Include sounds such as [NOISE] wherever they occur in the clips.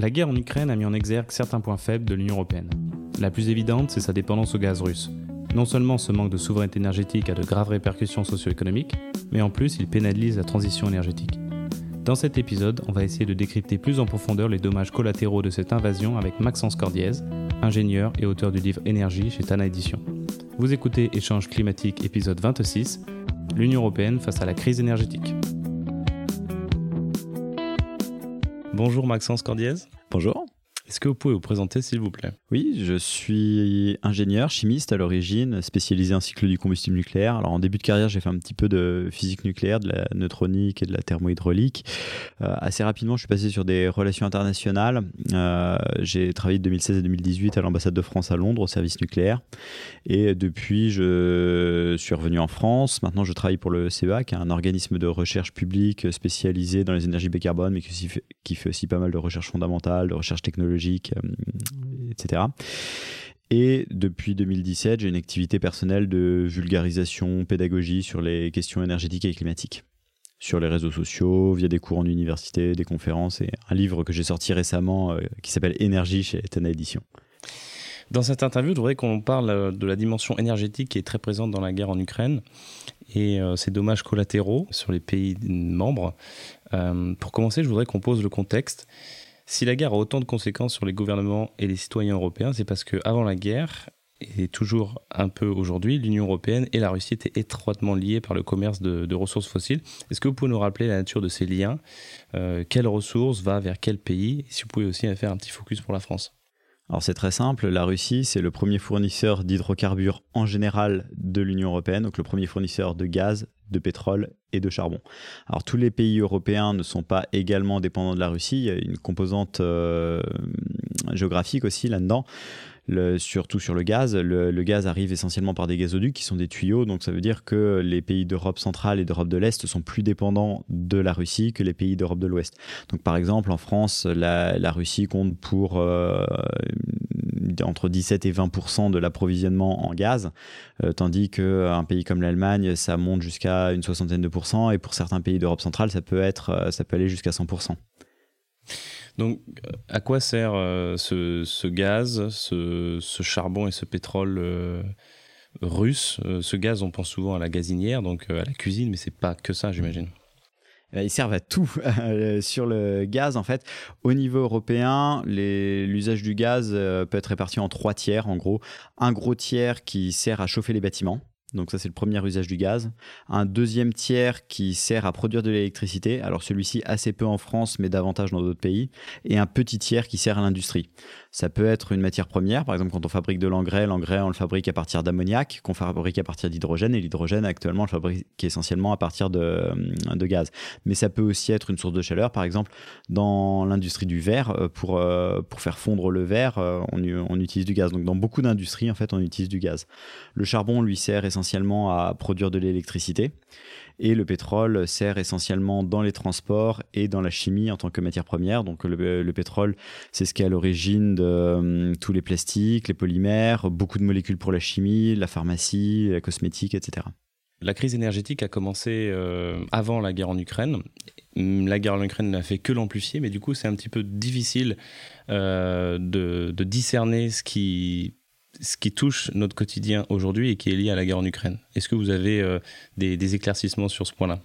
La guerre en Ukraine a mis en exergue certains points faibles de l'Union européenne. La plus évidente, c'est sa dépendance au gaz russe. Non seulement ce manque de souveraineté énergétique a de graves répercussions socio-économiques, mais en plus il pénalise la transition énergétique. Dans cet épisode, on va essayer de décrypter plus en profondeur les dommages collatéraux de cette invasion avec Maxence Cordiez, ingénieur et auteur du livre Énergie chez Tana Édition. Vous écoutez Échange climatique épisode 26, l'Union européenne face à la crise énergétique. Bonjour Maxence Cordiez. Bonjour. Est-ce que vous pouvez vous présenter, s'il vous plaît? Oui, je suis ingénieur chimiste à l'origine, spécialisé en cycle du combustible nucléaire. Alors, en début de carrière, j'ai fait un petit peu de physique nucléaire, de la neutronique et de la thermohydraulique. Euh, assez rapidement, je suis passé sur des relations internationales. Euh, j'ai travaillé de 2016 à 2018 à l'ambassade de France à Londres, au service nucléaire. Et depuis, je suis revenu en France. Maintenant, je travaille pour le CEA, qui est un organisme de recherche publique spécialisé dans les énergies bas carbone, mais qui fait aussi pas mal de recherche fondamentale, de recherche technologique euh, etc. Et depuis 2017, j'ai une activité personnelle de vulgarisation, pédagogie sur les questions énergétiques et climatiques sur les réseaux sociaux, via des cours en université, des conférences et un livre que j'ai sorti récemment euh, qui s'appelle Énergie chez Tana Édition. Dans cette interview, je voudrais qu'on parle euh, de la dimension énergétique qui est très présente dans la guerre en Ukraine et ses dommages collatéraux sur les pays membres. pour commencer, je voudrais qu'on pose le contexte. Si la guerre a autant de conséquences sur les gouvernements et les citoyens européens, c'est parce qu'avant la guerre, et toujours un peu aujourd'hui, l'Union européenne et la Russie étaient étroitement liées par le commerce de, ressources fossiles. Est-ce que vous pouvez nous rappeler la nature de ces liens? Euh, Quelles ressources va vers quel pays? Et si vous pouvez aussi faire un petit focus pour la France alors c'est très simple, la Russie c'est le premier fournisseur d'hydrocarbures en général de l'Union européenne, donc le premier fournisseur de gaz, de pétrole et de charbon. Alors tous les pays européens ne sont pas également dépendants de la Russie, il y a une composante euh, géographique aussi là-dedans surtout sur le gaz. Le, gaz arrive essentiellement par des gazoducs qui sont des tuyaux, donc ça veut dire que les pays d'Europe centrale et d'Europe de l'Est sont plus dépendants de la Russie que les pays d'Europe de l'Ouest. Donc par exemple, en France, la, Russie compte pour euh, entre 17 et 20% de l'approvisionnement en gaz, euh, tandis qu'un pays comme l'Allemagne, ça monte jusqu'à une soixantaine de pourcents, et pour certains pays d'Europe centrale, ça peut, être, ça peut aller jusqu'à 100 donc, euh, à quoi sert euh, ce, gaz, ce, charbon et ce pétrole euh, russe Ce gaz, on pense souvent à la gazinière, donc à la cuisine, mais c'est pas que ça, j'imagine. Ils servent à tout. [LAUGHS] Sur le gaz, en fait, au niveau européen, l'usage du gaz peut être réparti en trois tiers, en gros. Un gros tiers qui sert à chauffer les bâtiments. Donc ça, c'est le premier usage du gaz. Un deuxième tiers qui sert à produire de l'électricité. Alors celui-ci assez peu en France, mais davantage dans d'autres pays. Et un petit tiers qui sert à l'industrie. Ça peut être une matière première, par exemple quand on fabrique de l'engrais, l'engrais on le fabrique à partir d'ammoniac, qu'on fabrique à partir d'hydrogène, et l'hydrogène actuellement on le fabrique essentiellement à partir de, euh, gaz. Mais ça peut aussi être une source de chaleur, par exemple dans l'industrie du verre, euh, pour, euh, pour faire fondre le verre, on, on utilise du gaz. Donc dans beaucoup d'industries en fait on utilise du gaz. Le charbon lui sert essentiellement à produire de l'électricité. Et le pétrole sert essentiellement dans les transports et dans la chimie en tant que matière première. Donc le, pétrole, c'est ce qui est à l'origine de euh, tous les plastiques, les polymères, beaucoup de molécules pour la chimie, la pharmacie, la cosmétique, etc. La crise énergétique a commencé euh, avant la guerre en Ukraine. La guerre en Ukraine n'a fait que l'amplifier, mais du coup, c'est un petit peu difficile euh, de, de, discerner ce qui ce qui touche notre quotidien aujourd'hui et qui est lié à la guerre en Ukraine. Est-ce que vous avez euh, des, éclaircissements sur ce point-là?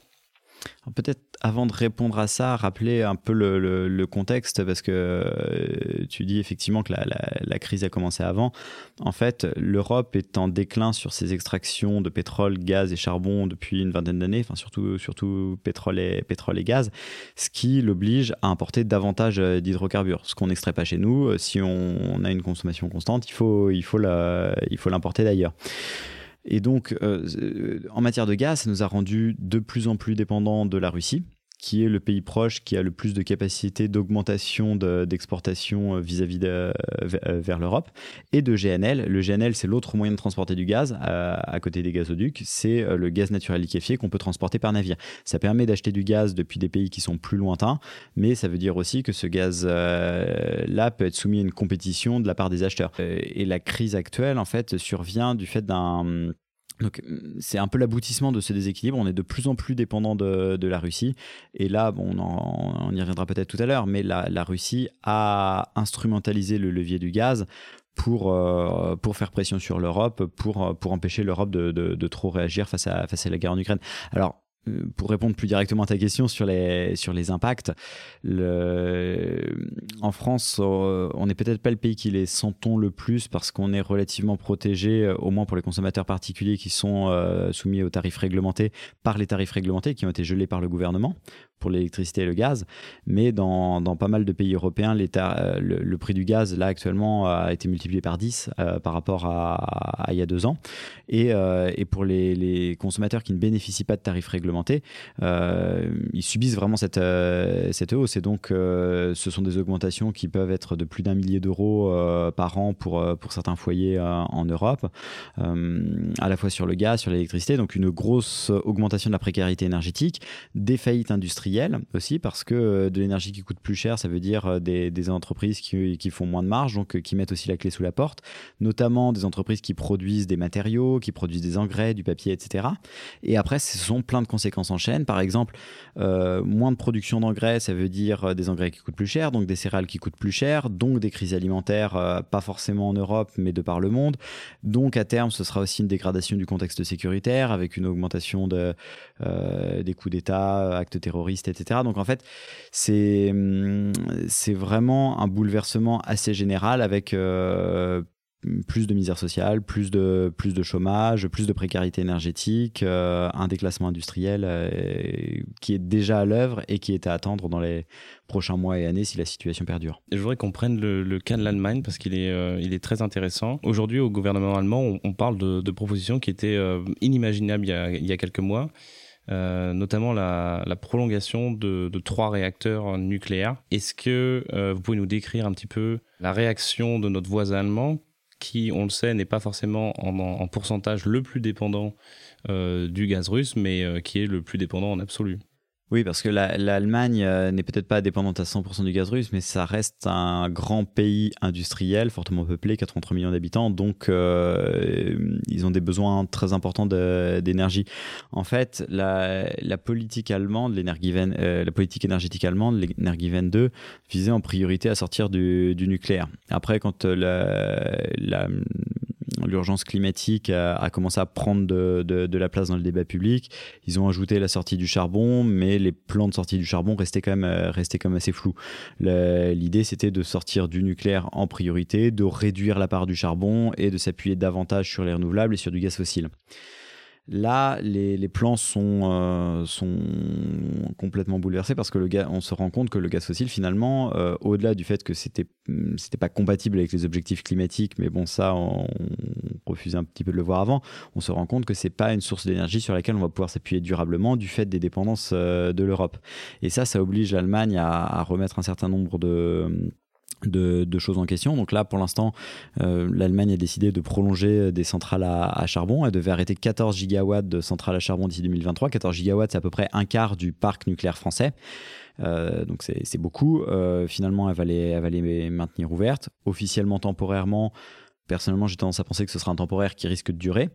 Peut-être avant de répondre à ça, rappeler un peu le, contexte, parce que euh, tu dis effectivement que la, crise a commencé avant. En fait, l'Europe est en déclin sur ses extractions de pétrole, gaz et charbon depuis une vingtaine d'années, enfin surtout, surtout pétrole, et, pétrole et gaz, ce qui l'oblige à importer davantage euh, d'hydrocarbures. Ce qu'on n'extrait pas chez nous, euh, si on, a une consommation constante, il faut, il faut l'importer d'ailleurs. Et donc, en matière de gaz, ça nous a rendu de plus en plus dépendants de la Russie qui est le pays proche qui a le plus de capacité d'augmentation d'exportation euh, vis-à-vis euh, euh, vers l'Europe, et de GNL. Le GNL, c'est l'autre moyen de transporter du gaz à, côté des gazoducs, c'est le gaz naturel liquéfié qu'on peut transporter par navire. Ça permet d'acheter du gaz depuis des pays qui sont plus lointains, mais ça veut dire aussi que ce gaz-là peut être soumis à une compétition de la part des acheteurs. Et la crise actuelle, en fait, survient du fait d'un Donc c'est un peu l'aboutissement de ce déséquilibre. On est de plus en plus dépendant de, la Russie. Et là, bon, on, y reviendra peut-être tout à l'heure, mais la, Russie a instrumentalisé le levier du gaz pour, euh, pour faire pression sur l'Europe, pour, pour empêcher l'Europe de, de, trop réagir face à, face à la guerre en Ukraine. Alors, euh, pour répondre plus directement à ta question sur les, sur les impacts, le... en France, euh, on n'est peut-être pas le pays qui les sentons le plus parce qu'on est relativement protégé, euh, au moins pour les consommateurs particuliers qui sont soumis aux tarifs réglementés, par les tarifs réglementés qui ont été gelés par le gouvernement pour l'électricité et le gaz. Mais dans, dans, pas mal de pays européens, le, le, prix du gaz, là, actuellement, a été multiplié par 10 par rapport à, il y a deux ans. Et, et pour les, consommateurs qui ne bénéficient pas de tarifs réglementés, euh, ils subissent vraiment cette, euh, cette hausse. Et donc, euh, ce sont des augmentations qui peuvent être de plus d'un millier d'euros par an pour, pour certains foyers en Europe, à la fois sur le gaz, sur l'électricité. Donc, une grosse augmentation de la précarité énergétique, des faillites industrielles aussi, parce que de l'énergie qui coûte plus cher, ça veut dire des, des entreprises qui, font moins de marge, donc qui mettent aussi la clé sous la porte, notamment des entreprises qui produisent des matériaux, qui produisent des engrais, du papier, etc. Et après, ce sont plein de conséquences en chaîne. Par exemple, euh, moins de production d'engrais, ça veut dire euh, des engrais qui coûtent plus cher, donc des céréales qui coûtent plus cher, donc des crises alimentaires, euh, pas forcément en Europe, mais de par le monde. Donc à terme, ce sera aussi une dégradation du contexte sécuritaire avec une augmentation de, des coups d'État, actes terroristes, Donc en fait, c'est hum, c'est vraiment un bouleversement assez général avec plus de misère sociale, plus de, plus de chômage, plus de précarité énergétique, euh, un déclassement industriel euh, qui est déjà à l'œuvre et qui est à attendre dans les prochains mois et années si la situation perdure. je voudrais qu'on prenne le, cas de l'Allemagne parce qu'il est, euh, est très intéressant. Aujourd'hui, au gouvernement allemand, on, parle de, propositions qui étaient inimaginables il y, a, quelques mois. Notamment la, prolongation de, trois réacteurs nucléaires. Est-ce que vous pouvez nous décrire un petit peu la réaction de notre voisin allemand qui, on le sait, n'est pas forcément en, pourcentage le plus dépendant euh, du gaz russe, mais euh, qui est le plus dépendant en absolu? Oui, parce que l'Allemagne euh, n'est peut-être pas dépendante à 100% du gaz russe, mais ça reste un grand pays industriel, fortement peuplé, 83 millions d'habitants, donc euh, ils ont des besoins très importants d'énergie. En fait, la, politique allemande, euh, la politique énergétique allemande, l'Energiewende 2, visait en priorité à sortir du, nucléaire. Après, quand la, la l'urgence climatique a, commencé à prendre de, la place dans le débat public. Ils ont ajouté la sortie du charbon, mais les plans de sortie du charbon restaient quand même, euh, restaient quand même assez flous. L'idée, c'était de sortir du nucléaire en priorité, de réduire la part du charbon et de s'appuyer davantage sur les renouvelables et sur du gaz fossile. Là, les, plans sont, euh, sont complètement bouleversés parce que le on se rend compte que le gaz fossile, finalement, euh, au-delà du fait que c'était c'était pas compatible avec les objectifs climatiques, mais bon, ça, on, refusait un petit peu de le voir avant. On se rend compte que c'est pas une source d'énergie sur laquelle on va pouvoir s'appuyer durablement du fait des dépendances euh, de l'Europe. Et ça, ça oblige l'Allemagne à, remettre un certain nombre de de, choses en question. Donc là, pour l'instant, euh, l'Allemagne a décidé de prolonger des centrales à, charbon. Elle devait arrêter 14 gigawatts de centrales à charbon d'ici 2023. 14 gigawatts, c'est à peu près un quart du parc nucléaire français. Euh, donc c'est beaucoup. Euh, finalement, elle elle va les maintenir ouvertes. Officiellement, temporairement, Personnellement, j'ai tendance à penser que ce sera un temporaire qui risque de durer.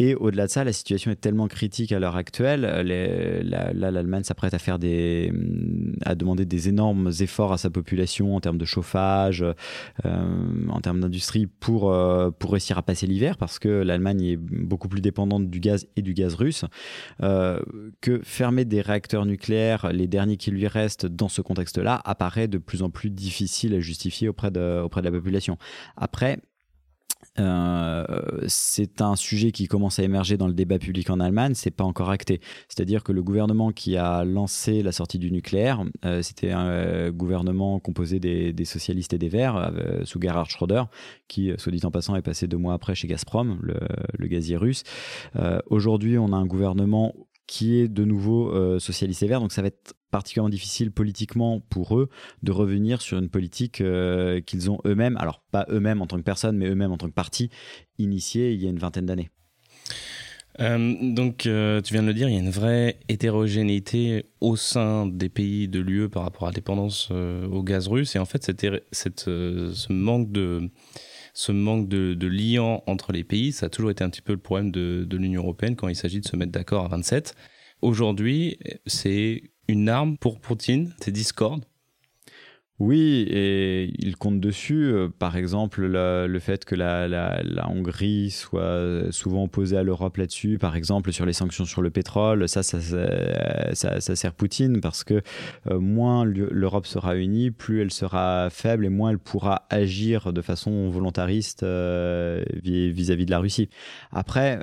Et au-delà de ça, la situation est tellement critique à l'heure actuelle. là, l'Allemagne s'apprête à faire des, à demander des énormes efforts à sa population en termes de chauffage, euh, en termes d'industrie pour, euh, pour réussir à passer l'hiver, parce que l'Allemagne est beaucoup plus dépendante du gaz et du gaz russe. Euh, que fermer des réacteurs nucléaires, les derniers qui lui restent dans ce contexte-là, apparaît de plus en plus difficile à justifier auprès de, auprès de la population. Après, euh, c'est un sujet qui commence à émerger dans le débat public en Allemagne, c'est pas encore acté. C'est-à-dire que le gouvernement qui a lancé la sortie du nucléaire, euh, c'était un euh, gouvernement composé des, socialistes et des Verts, sous Gerhard Schröder, qui, soit dit en passant, est passé deux mois après chez Gazprom, le, le gazier russe. Aujourd'hui, on a un gouvernement qui est de nouveau socialiste et vert. Donc ça va être particulièrement difficile politiquement pour eux de revenir sur une politique euh, qu'ils ont eux-mêmes, alors pas eux-mêmes en tant que personne, mais eux-mêmes en tant que parti, initiée il y a une vingtaine d'années. Euh, donc, tu viens de le dire, il y a une vraie hétérogénéité au sein des pays de l'UE par rapport à la dépendance au gaz russe. Et en fait, cette, cette ce manque de, ce manque de, liant entre les pays, ça a toujours été un petit peu le problème de l'Union européenne quand il s'agit de se mettre d'accord à 27. Aujourd'hui, c'est une arme pour Poutine, c'est Discord. Oui, et il compte dessus. Euh, par exemple, le, fait que la, Hongrie soit souvent opposée à l'Europe là-dessus, par exemple sur les sanctions sur le pétrole, ça, ça, ça, ça, sert Poutine parce que euh, moins l'Europe sera unie, plus elle sera faible et moins elle pourra agir de façon volontariste euh, vis-à-vis de la Russie. Après,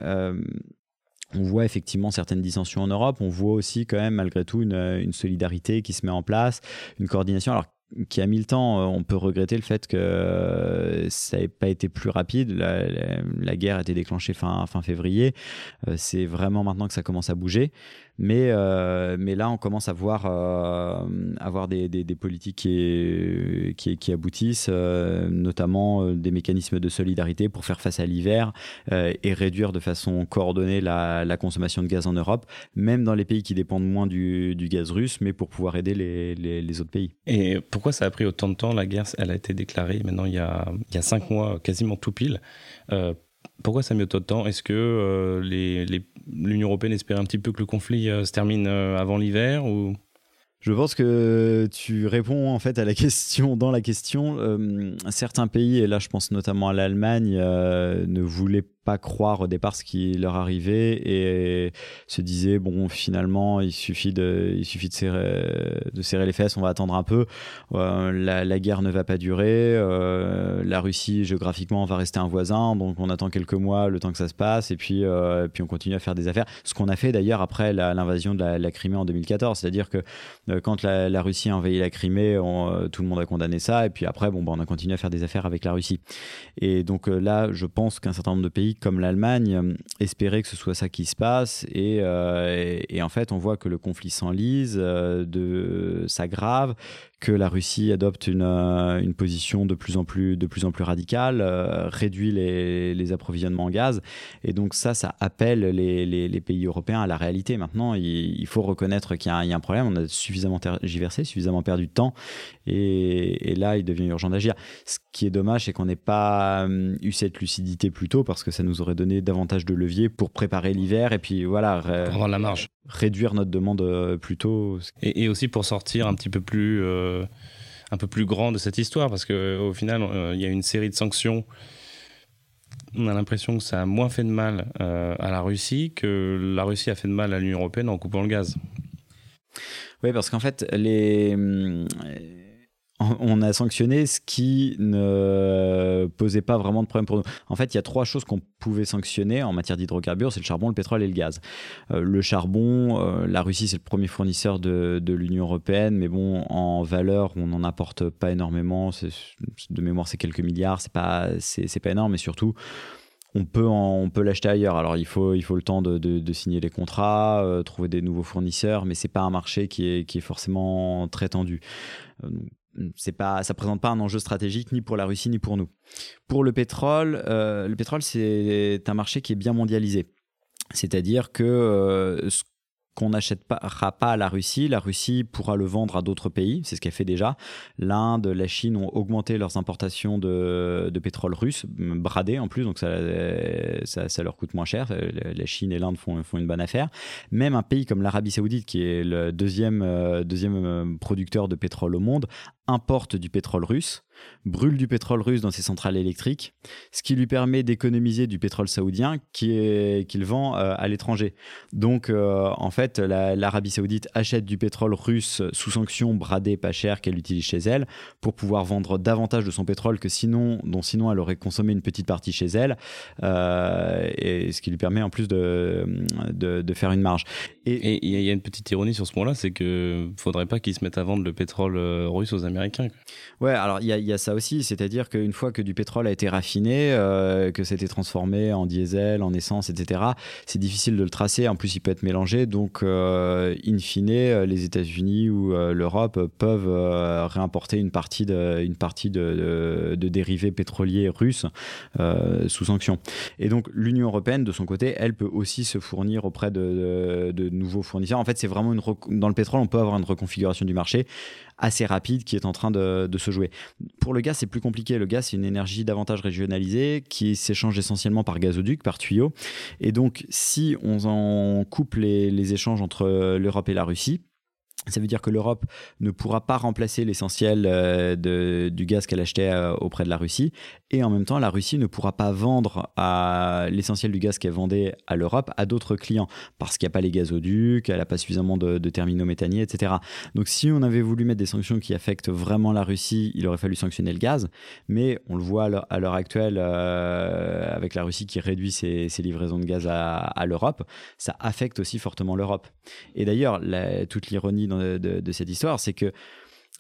on voit effectivement certaines dissensions en Europe, on voit aussi quand même malgré tout une, une solidarité qui se met en place, une coordination. Alors qui a mis le temps. Euh, on peut regretter le fait que euh, ça n'ait pas été plus rapide. La, guerre a été déclenchée fin, fin février. Euh, c'est vraiment maintenant que ça commence à bouger. Mais, euh, mais là, on commence à voir, euh, avoir des, des, politiques qui, qui, aboutissent, euh, notamment des mécanismes de solidarité pour faire face à l'hiver et réduire de façon coordonnée la, la, consommation de gaz en Europe, même dans les pays qui dépendent moins du, du gaz russe, mais pour pouvoir aider les, les, les, autres pays. Et pourquoi ça a pris autant de temps La guerre, elle a été déclarée maintenant il y a, il y a cinq mois, quasiment tout pile. Pourquoi ça mis autant? De temps Est-ce que euh, l'Union européenne espérait un petit peu que le conflit euh, se termine euh, avant l'hiver je pense que tu réponds en fait à la [LAUGHS] question dans la question. certains pays, et là je pense notamment à l'Allemagne, ne voulaient pas croire au départ ce qui leur arrivait et se disaient bon finalement il suffit de il suffit de serrer, de serrer les fesses on va attendre un peu. Euh, la, guerre ne va pas durer. Euh, la Russie géographiquement va rester un voisin. Donc on attend quelques mois le temps que ça se passe. Et puis euh, puis on continue à faire des affaires. Ce qu'on a fait d'ailleurs après l'invasion de la, Crimée en 2014 c'est-à-dire que quand la, Russie a envahi la Crimée tout le monde a condamné ça. Et puis après bon bah, on a continué à faire des affaires avec la Russie. Et donc là je pense qu'un certain nombre de pays comme l'Allemagne euh, espérer que ce soit ça qui se passe. Euh, et, en fait, on voit que le conflit s'enlise, euh, s'aggrave, que la Russie adopte une, euh, une, position de plus en plus, de plus, en plus radicale, euh, réduit les, les, approvisionnements en gaz. Et donc ça, ça appelle les, les, pays européens à la réalité. Maintenant, il, faut reconnaître qu'il y, a un problème. On a suffisamment tergiversé, suffisamment perdu de temps. Et, là, il devient urgent d'agir. Ce qui est dommage, c'est qu'on n'ait pas euh, eu cette lucidité plus tôt parce que ça nous aurait donné davantage de leviers pour préparer l'hiver. Et puis voilà. Avoir la marge réduire notre demande euh, plus tôt. Et, aussi pour sortir un petit peu plus, euh, un peu plus grand de cette histoire, parce qu'au final, euh, il y a une série de sanctions. On a l'impression que ça a moins fait de mal à la Russie que la Russie a fait de mal à l'Union européenne en coupant le gaz. Oui, parce qu'en fait, les on a sanctionné ce qui ne posait pas vraiment de problème pour nous. En fait, il y a trois choses qu'on pouvait sanctionner en matière d'hydrocarbures, c'est le charbon, le pétrole et le gaz. Euh, le charbon, euh, la Russie, c'est le premier fournisseur de, l'Union européenne, mais bon, en valeur, on n'en apporte pas énormément. De mémoire, c'est quelques milliards, c'est pas, c'est, pas énorme, mais surtout, on peut, on peut l'acheter ailleurs. Alors il faut, il faut le temps de, signer les contrats, euh, trouver des nouveaux fournisseurs, mais c'est pas un marché qui est, qui est forcément très tendu c'est pas, ça présente pas un enjeu stratégique ni pour la Russie ni pour nous. Pour le pétrole, euh, le pétrole c'est un marché qui est bien mondialisé. C'est-à-dire que euh, ce qu'on n'achètera pas à la Russie, la Russie pourra le vendre à d'autres pays, c'est ce qu'elle fait déjà. L'Inde, la Chine ont augmenté leurs importations de, pétrole russe, bradé en plus, donc ça, ça, leur coûte moins cher. La Chine et l'Inde font, font une bonne affaire. Même un pays comme l'Arabie saoudite, qui est le deuxième, euh, deuxième producteur de pétrole au monde, importe du pétrole russe brûle du pétrole russe dans ses centrales électriques, ce qui lui permet d'économiser du pétrole saoudien qu'il vend euh, à l'étranger. Donc, euh, en fait, l'Arabie saoudite achète du pétrole russe sous sanction, bradé, pas cher, qu'elle utilise chez elle, pour pouvoir vendre davantage de son pétrole que sinon, dont sinon elle aurait consommé une petite partie chez elle, euh, et ce qui lui permet en plus de, de, faire une marge. Et il y a une petite ironie sur ce point-là, c'est qu'il ne faudrait pas qu'ils se mettent à vendre le pétrole russe aux Américains. Ouais, alors il y a y a ça aussi, c'est-à-dire qu'une fois que du pétrole a été raffiné, euh, que c'était transformé en diesel, en essence, etc., c'est difficile de le tracer. En plus, il peut être mélangé. Donc, euh, in fine, les États-Unis ou euh, l'Europe peuvent réimporter une partie de, partie de, dérivés pétroliers russes sous sanction. Et donc, l'Union européenne, de son côté, elle peut aussi se fournir auprès de, de nouveaux fournisseurs. En fait, c'est vraiment une dans le pétrole, on peut avoir une reconfiguration du marché assez rapide qui est en train de, se jouer. Pour le gaz, c'est plus compliqué. Le gaz, c'est une énergie davantage régionalisée qui s'échange essentiellement par gazoduc, par tuyau. Et donc, si on en coupe les échanges entre l'Europe et la Russie, ça veut dire que l'Europe ne pourra pas remplacer l'essentiel euh, du gaz qu'elle achetait euh, auprès de la Russie. Et en même temps, la Russie ne pourra pas vendre l'essentiel du gaz qu'elle vendait à l'Europe à d'autres clients parce qu'il n'y a pas les gazoducs, elle n'a pas suffisamment de, terminaux méthaniers, etc. Donc si on avait voulu mettre des sanctions qui affectent vraiment la Russie, il aurait fallu sanctionner le gaz. Mais on le voit à l'heure actuelle euh, avec la Russie qui réduit ses, livraisons de gaz à, l'Europe, ça affecte aussi fortement l'Europe. Et d'ailleurs, toute l'ironie de, cette histoire, c'est que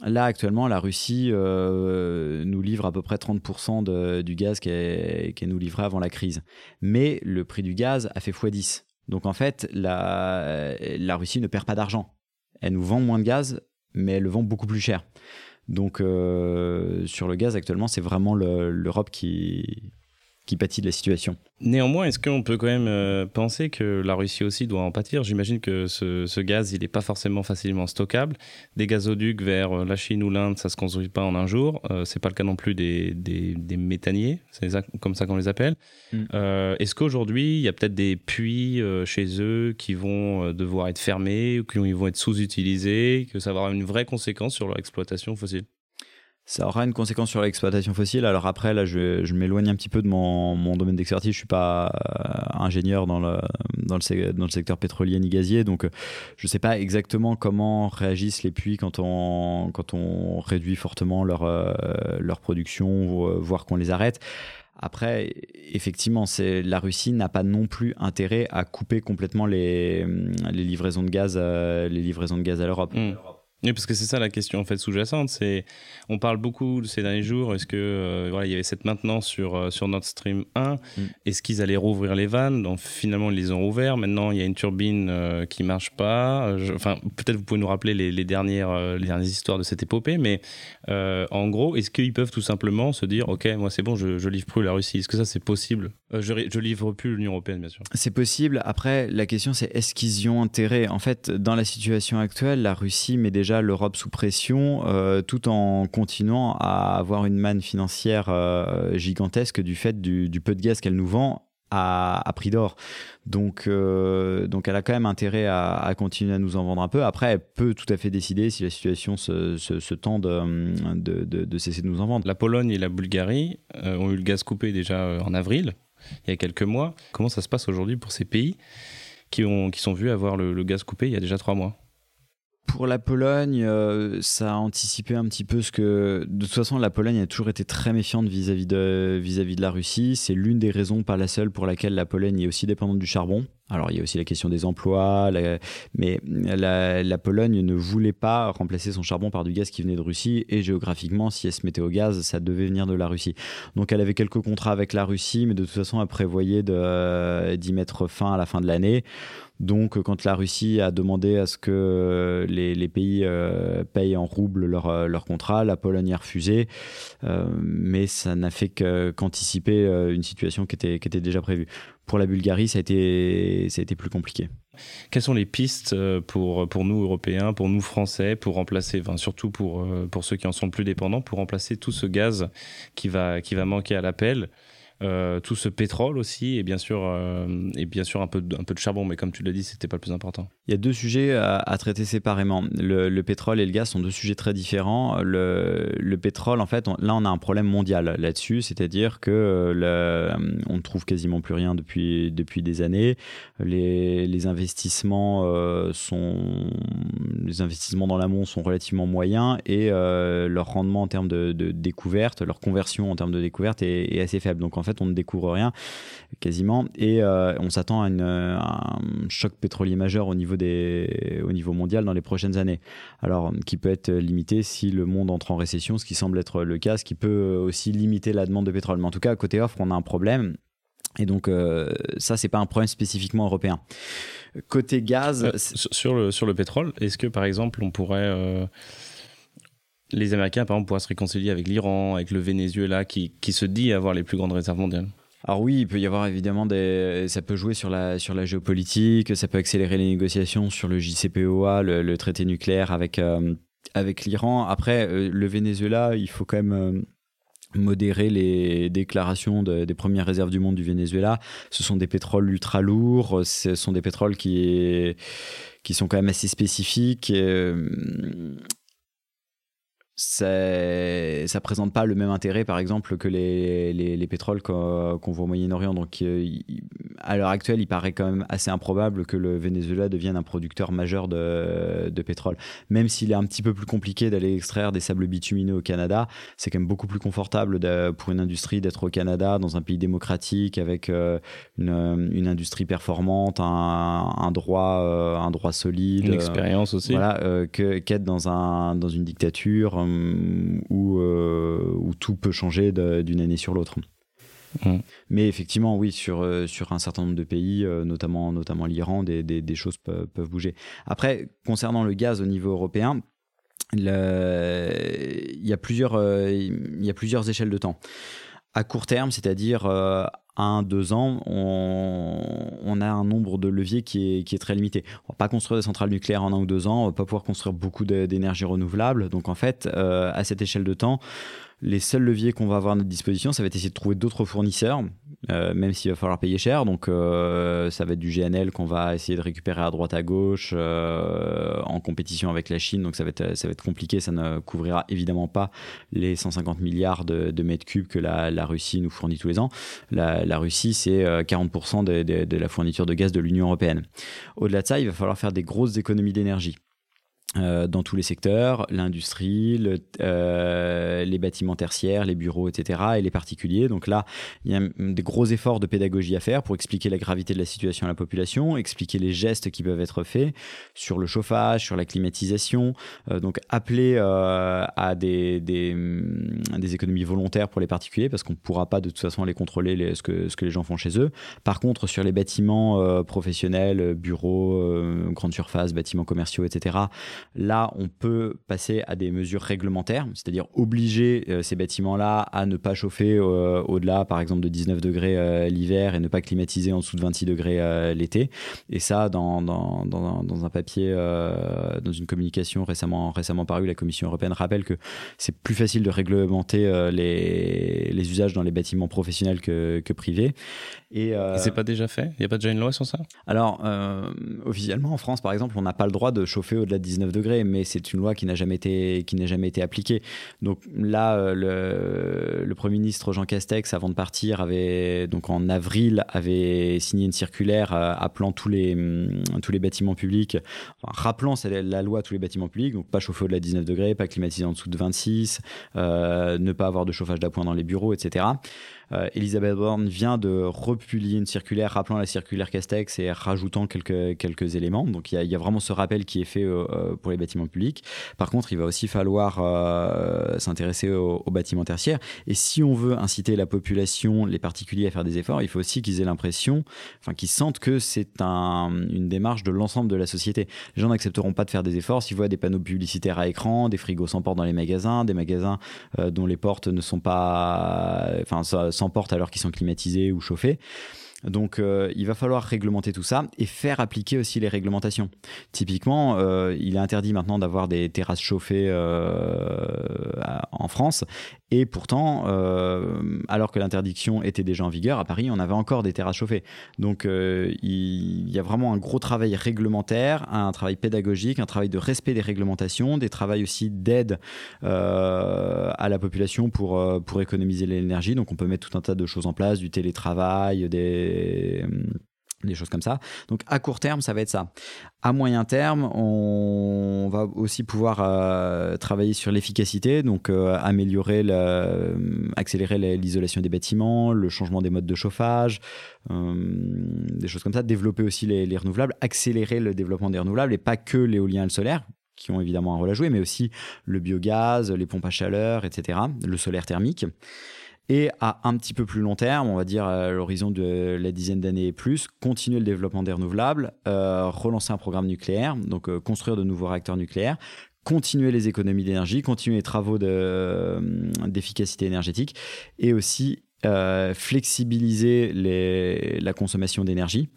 Là, actuellement, la Russie euh, nous livre à peu près 30% du gaz qu'elle nous livrait avant la crise. Mais le prix du gaz a fait x10. Donc en fait, la, Russie ne perd pas d'argent. Elle nous vend moins de gaz, mais elle le vend beaucoup plus cher. Donc euh, sur le gaz, actuellement, c'est vraiment l'Europe qui, qui pâtit de la situation. Néanmoins, est-ce qu'on peut quand même euh, penser que la Russie aussi doit en pâtir? J'imagine que ce, gaz, il n'est pas forcément facilement stockable. Des gazoducs vers euh, la Chine ou l'Inde, ça ne se construit pas en un jour. Euh, Ce n'est pas le cas non plus des, des, méthaniers, c'est comme ça qu'on les appelle. Mm. est-ce qu'aujourd'hui, il y a peut-être des puits chez eux qui vont devoir être fermés ou qui vont être sous-utilisés, que ça va avoir une vraie conséquence sur leur exploitation fossile? Ça aura une conséquence sur l'exploitation fossile. Alors après, là, je, m'éloigne un petit peu de mon, domaine d'expertise. Je suis pas euh, ingénieur dans le, secteur pétrolier ni gazier, donc euh, je sais pas exactement comment réagissent les puits quand on, réduit fortement leur, euh, leur production, voire qu'on les arrête. Après, effectivement, la Russie n'a pas non plus intérêt à couper complètement les, livraisons de gaz, les livraisons de gaz à l'Europe. Mmh. Oui, parce que c'est ça la question en fait sous-jacente. C'est, on parle beaucoup ces derniers jours. Est-ce que euh, voilà, il y avait cette maintenance sur euh, sur Nord Stream 1 mm. Est-ce qu'ils allaient rouvrir les vannes? Donc finalement ils les ont rouverts. Maintenant il y a une turbine euh, qui marche pas. enfin peut-être vous pouvez nous rappeler les, les dernières les dernières histoires de cette épopée. Mais en gros, est-ce qu'ils peuvent tout simplement se dire ok moi c'est bon je, je livre plus la Russie? Est-ce que ça c'est possible? Je, je livre plus l'Union européenne bien sûr. C'est possible. Après la question c'est est-ce qu'ils y ont intérêt? En fait dans la situation actuelle la Russie met déjà l'Europe sous pression, euh, tout en continuant à avoir une manne financière euh, gigantesque du fait du, peu de gaz qu'elle nous vend à, prix d'or. Donc, euh, donc elle a quand même intérêt à, continuer à nous en vendre un peu. Après, elle peut tout à fait décider si la situation se, tend de, de, cesser de nous en vendre. La Pologne et la Bulgarie ont eu le gaz coupé déjà en avril, il y a quelques mois. Comment ça se passe aujourd'hui pour ces pays qui, ont, qui sont vus avoir le gaz coupé il y a déjà trois mois? Pour la Pologne, euh, ça a anticipé un petit peu ce que. De toute façon, la Pologne a toujours été très méfiante vis-à-vis de, vis-à-vis de la Russie. C'est l'une des raisons, pas la seule, pour laquelle la Pologne est aussi dépendante du charbon. Alors, il y a aussi la question des emplois, mais la, Pologne ne voulait pas remplacer son charbon par du gaz qui venait de Russie, et géographiquement, si elle se mettait au gaz, ça devait venir de la Russie. Donc, elle avait quelques contrats avec la Russie, mais de toute façon, elle prévoyait d'y mettre fin à la fin de l'année. Donc, quand la Russie a demandé à ce que euh, les, pays euh, payent en roubles leur, euh, contrat, la Pologne a refusé, mais ça n'a fait qu'anticiper une situation qui était déjà prévue. Pour la Bulgarie, ça a été, ça a été plus compliqué. Quelles sont les pistes pour, pour nous, Européens, pour nous, Français, pour remplacer, enfin, surtout pour, pour ceux qui en sont plus dépendants, pour remplacer tout ce gaz qui va, qui va manquer à l'appel? euh, tout ce pétrole aussi, et bien sûr, euh, et bien sûr un, peu de, un peu de charbon, mais comme tu l'as dit, c'était pas le plus important. Il y a deux sujets à, traiter séparément. Le, pétrole et le gaz sont deux sujets très différents. Le, le pétrole, en fait, là, on a un problème mondial là-dessus, c'est-à-dire que euh, on ne trouve quasiment plus rien depuis, depuis des années. Les, investissements sont, les investissements dans l'amont sont relativement moyens et leur rendement en termes de, découverte, leur conversion en termes de découverte est, est assez faible. Donc en fait, on ne découvre rien quasiment. Et euh, on s'attend à, un choc pétrolier majeur au niveau, des, au niveau mondial dans les prochaines années. Alors, qui peut être limité si le monde entre en récession, ce qui semble être le cas, ce qui peut aussi limiter la demande de pétrole. Mais en tout cas, côté offre, on a un problème. Et donc, euh, ça, c'est pas un problème spécifiquement européen. Côté gaz. Euh, sur, le, sur le pétrole, est-ce que par exemple, on pourrait les Américains, par exemple, pourraient se réconcilier avec l'Iran, avec le Venezuela, qui, qui se dit avoir les plus grandes réserves mondiales alors oui, il peut y avoir évidemment des, ça peut jouer sur la sur la géopolitique, ça peut accélérer les négociations sur le JCPOA, le, traité nucléaire avec euh, avec l'Iran. Après, le Venezuela, il faut quand même modérer les déclarations des premières réserves du monde du Venezuela. Ce sont des pétroles ultra lourds, ce sont des pétroles qui, qui sont quand même assez spécifiques ça, ça présente pas le même intérêt, par exemple, que les, les, les pétroles qu'on voit au Moyen-Orient. Donc, euh, à l'heure actuelle, il paraît quand même assez improbable que le Venezuela devienne un producteur majeur de, de pétrole. Même s'il est un petit peu plus compliqué d'aller extraire des sables bitumineux au Canada, c'est quand même beaucoup plus confortable pour une industrie d'être au Canada, dans un pays démocratique, avec euh, une, une, industrie performante, un, un droit, euh, un droit solide. Une expérience aussi. Voilà, qu'être dans, un, dans une dictature où, euh, où, tout peut changer d'une année sur l'autre. Mm. Mais effectivement, oui, sur, euh, sur un certain nombre de pays, notamment, notamment l'Iran, des, des, choses peuvent, peuvent, bouger. Après, concernant le gaz au niveau européen, il y, a plusieurs, il y a plusieurs échelles de temps. À court terme, c'est-à-dire un, deux ans, on, a un nombre de leviers qui est, qui est très limité. On va pas construire des centrales nucléaires en un ou deux ans, on va pas pouvoir construire beaucoup d'énergie renouvelable. Donc en fait, euh, à cette échelle de temps, les seuls leviers qu'on va avoir à notre disposition, ça va être essayer de trouver d'autres fournisseurs, euh, même s'il va falloir payer cher. Donc, euh, ça va être du GNL qu'on va essayer de récupérer à droite à gauche euh, en compétition avec la Chine. Donc, ça va, être, compliqué. Ça ne couvrira évidemment pas les 150 milliards de, mètres cubes que la, Russie nous fournit tous les ans. La, Russie, c'est 40% de, de la fourniture de gaz de l'Union européenne. Au-delà de ça, il va falloir faire des grosses économies d'énergie. Euh, dans tous les secteurs, l'industrie, euh, les bâtiments tertiaires, les bureaux, etc., et les particuliers. Donc là, il y a des gros efforts de pédagogie à faire pour expliquer la gravité de la situation à la population, expliquer les gestes qui peuvent être faits sur le chauffage, sur la climatisation. Euh, donc appeler à des, des, des, économies volontaires pour les particuliers, parce qu'on ne pourra pas de toute façon les contrôler ce, que, ce que les gens font chez eux. Par contre, sur les bâtiments professionnels, bureaux, grandes surfaces, bâtiments commerciaux, etc., Là, on peut passer à des mesures réglementaires, c'est-à-dire obliger euh, ces bâtiments-là à ne pas chauffer euh, au-delà, par exemple, de 19 degrés euh, l'hiver et ne pas climatiser en dessous de 26 degrés l'été. Et ça, dans, dans, un papier, dans une communication récemment, récemment parue, la Commission européenne rappelle que c'est plus facile de réglementer les, les, usages dans les bâtiments professionnels que, que privés. Et, c'est pas déjà fait? Il n'y a pas déjà une loi sur ça? Alors, officiellement, en France, par exemple, on n'a pas le droit de chauffer au-delà de 19 degrés, mais c'est une loi qui n'a jamais été qui n'a jamais été appliquée. Donc là, euh, le, Premier ministre Jean Castex, avant de partir, avait donc en avril avait signé une circulaire euh, appelant tous les hum, tous les bâtiments publics, rappelant la loi tous les bâtiments publics, donc pas chauffer au-delà de 19 degrés, pas climatiser en dessous de 26, euh, ne pas avoir de chauffage d'appoint dans les bureaux, etc. Euh, Elisabeth Borne vient de republier une circulaire rappelant la circulaire Castex et rajoutant quelques, quelques éléments. Donc il y, a, vraiment ce rappel qui est fait euh, euh, pour les bâtiments publics. Par contre, il va aussi falloir s'intéresser aux, bâtiments tertiaires. Et si on veut inciter la population, les particuliers à faire des efforts, il faut aussi qu'ils aient l'impression, enfin qu'ils sentent que c'est un, une démarche de l'ensemble de la société. Les gens n'accepteront pas de faire des efforts s'ils voient des panneaux publicitaires à écran, des frigos sans porte dans les magasins, des magasins dont les portes ne sont pas, enfin s'emportent alors qu'ils sont climatisés ou chauffés. Donc euh, il va falloir réglementer tout ça et faire appliquer aussi les réglementations. Typiquement, euh, il est interdit maintenant d'avoir des terrasses chauffées euh, en France et pourtant, alors que l'interdiction était déjà en vigueur, à Paris, on avait encore des terrasses chauffées. Donc il y a vraiment un gros travail réglementaire, un travail pédagogique, un travail de respect des réglementations, des travaux aussi d'aide à la population pour, pour économiser l'énergie. Donc on peut mettre tout un tas de choses en place, du télétravail, des des, choses comme ça. Donc à court terme, ça va être ça. À moyen terme, on va aussi pouvoir euh, travailler sur l'efficacité, donc euh, améliorer, accélérer l'isolation des bâtiments, le changement des modes de chauffage, euh, des choses comme ça. Développer aussi les, les, renouvelables, accélérer le développement des renouvelables et pas que l'éolien et le solaire qui ont évidemment un rôle à jouer, mais aussi le biogaz, les pompes à chaleur, etc., le solaire thermique. Et à un petit peu plus long terme, on va dire à l'horizon de la dizaine d'années et plus, continuer le développement des renouvelables, euh, relancer un programme nucléaire, donc euh, construire de nouveaux réacteurs nucléaires, continuer les économies d'énergie, continuer les travaux euh, d'efficacité énergétique et aussi euh, flexibiliser la consommation d'énergie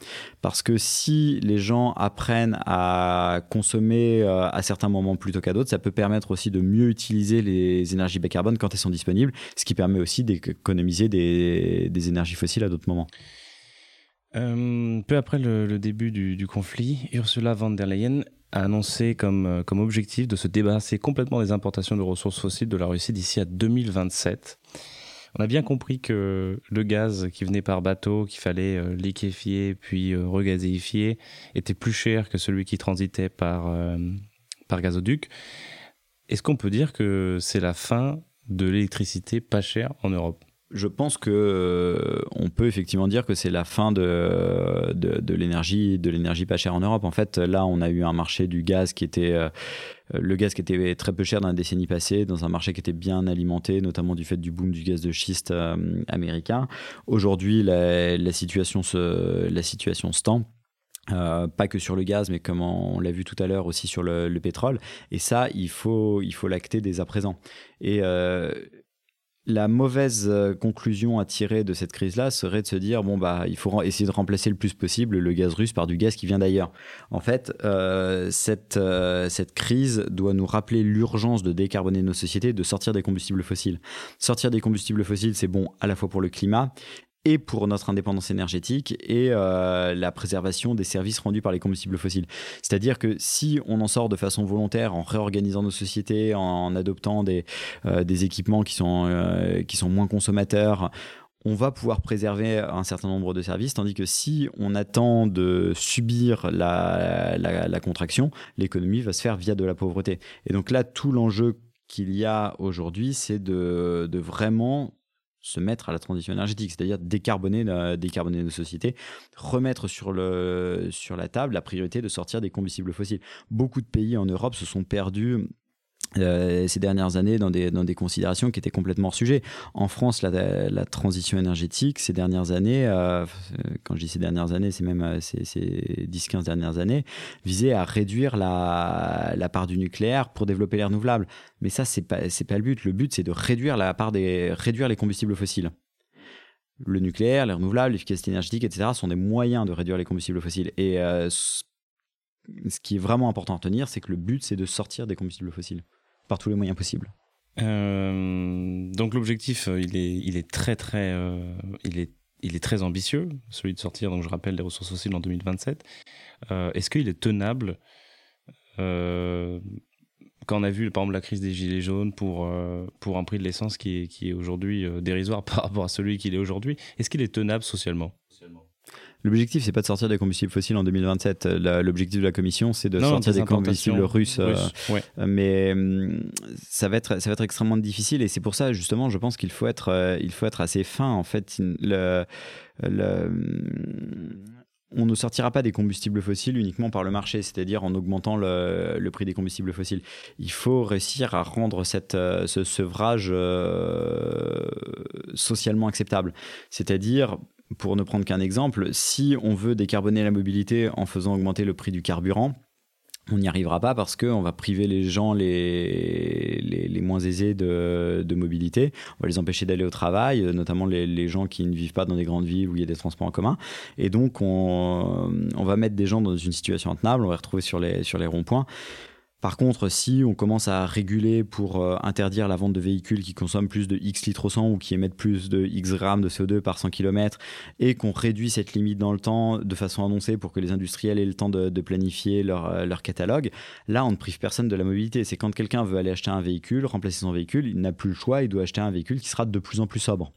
parce que si les gens apprennent à consommer euh, à certains moments plutôt qu'à d'autres, ça peut permettre aussi de mieux utiliser les énergies bas carbone quand elles sont disponibles, ce qui permet aussi d'économiser des, énergies fossiles à d'autres moments. Euh, peu après le, début du, conflit, Ursula von der Leyen a annoncé comme objectif de se débarrasser complètement des importations de ressources fossiles de la Russie d'ici à 2027. On a bien compris que le gaz qui venait par bateau, qu'il fallait euh, liquéfier puis euh, regazéifier, était plus cher que celui qui transitait par, euh, par gazoduc. Est-ce qu'on peut dire que c'est la fin de l'électricité pas chère en Europe? Je pense que on peut effectivement dire que c'est la fin de, de, l'énergie de l'énergie pas chère en Europe. En fait, là, on a eu un marché du gaz qui était euh, le gaz qui était très peu cher dans la décennie passée, dans un marché qui était bien alimenté, notamment du fait du boom du gaz de schiste euh, américain. Aujourd'hui, la, situation se, la situation se tend. Euh, pas que sur le gaz, mais comme on, l'a vu tout à l'heure aussi sur le, pétrole. Et ça, il faut, il faut l'acter dès à présent. Et la mauvaise euh, conclusion à tirer de cette crise-là serait de se dire bon bah il faut essayer de remplacer le plus possible le gaz russe par du gaz qui vient d'ailleurs. En fait, euh, cette, euh, cette crise doit nous rappeler l'urgence de décarboner nos sociétés, de sortir des combustibles fossiles. Sortir des combustibles fossiles, c'est bon à la fois pour le climat et pour notre indépendance énergétique et euh, la préservation des services rendus par les combustibles fossiles. C'est-à-dire que si on en sort de façon volontaire en réorganisant nos sociétés, en, adoptant des, euh, équipements qui sont, euh, qui sont moins consommateurs, on va pouvoir préserver un certain nombre de services, tandis que si on attend de subir la, la, la contraction, l'économie va se faire via de la pauvreté. Et donc là, tout l'enjeu qu'il y a aujourd'hui, c'est de, de vraiment se mettre à la transition énergétique, c'est-à-dire décarboner, décarboner nos sociétés, remettre sur, la table la priorité de sortir des combustibles fossiles. Beaucoup de pays en Europe se sont perdus euh, ces dernières années dans des, considérations qui étaient complètement hors sujet. En France, la, transition énergétique, ces dernières années, euh, quand je dis ces dernières années, c'est même euh, ces, ces 10-15 dernières années, visait à réduire la, part du nucléaire pour développer les renouvelables. Mais ça, c'est pas, pas le but. Le but, c'est de réduire la part des, réduire les combustibles fossiles. Le nucléaire, les renouvelables, l'efficacité énergétique, etc., sont des moyens de réduire les combustibles fossiles. Et ce qui est vraiment important à retenir, c'est que le but, c'est de sortir des combustibles fossiles par tous les moyens possibles. Euh, donc l'objectif, euh, il est, il est très très, euh, il est, il est très ambitieux, celui de sortir. Donc je rappelle les ressources fossiles en 2027. Est-ce qu'il est tenable quand on a vu par exemple la crise des gilets jaunes pour pour un prix de l'essence qui est qui est aujourd'hui dérisoire [LAUGHS] par rapport à celui qu'il est aujourd'hui, est-ce qu'il est tenable socialement? L'objectif, c'est pas de sortir des combustibles fossiles en 2027. L'objectif de la commission, c'est de sortir des combustibles russes. Euh, mais hum, ça va être, ça va être extrêmement difficile et c'est pour ça, justement, je pense qu'il faut être, euh, il faut être assez fin. En fait, le, le hum, on ne sortira pas des combustibles fossiles uniquement par le marché, c'est-à-dire en augmentant le, prix des combustibles fossiles. Il faut réussir à rendre cette, euh, ce sevrage socialement acceptable. C'est-à-dire pour ne prendre qu'un exemple, si on veut décarboner la mobilité en faisant augmenter le prix du carburant, on n'y arrivera pas parce qu'on va priver les gens les, les, moins aisés de, mobilité. On va les empêcher d'aller au travail, notamment les, gens qui ne vivent pas dans des grandes villes où il y a des transports en commun. Et donc, on, on va mettre des gens dans une situation intenable. On va les retrouver sur les, sur les ronds-points. Par contre, si on commence à réguler pour euh, interdire la vente de véhicules qui consomment plus de X litres au 100 ou qui émettent plus de X grammes de CO2 par 100 km et qu'on réduit cette limite dans le temps de façon annoncée pour que les industriels aient le temps de, planifier euh, leur, catalogue, là, on ne prive personne de la mobilité. C'est quand quelqu'un veut aller acheter un véhicule, remplacer son véhicule, il n'a plus le choix, il doit acheter un véhicule qui sera de plus en plus sobre.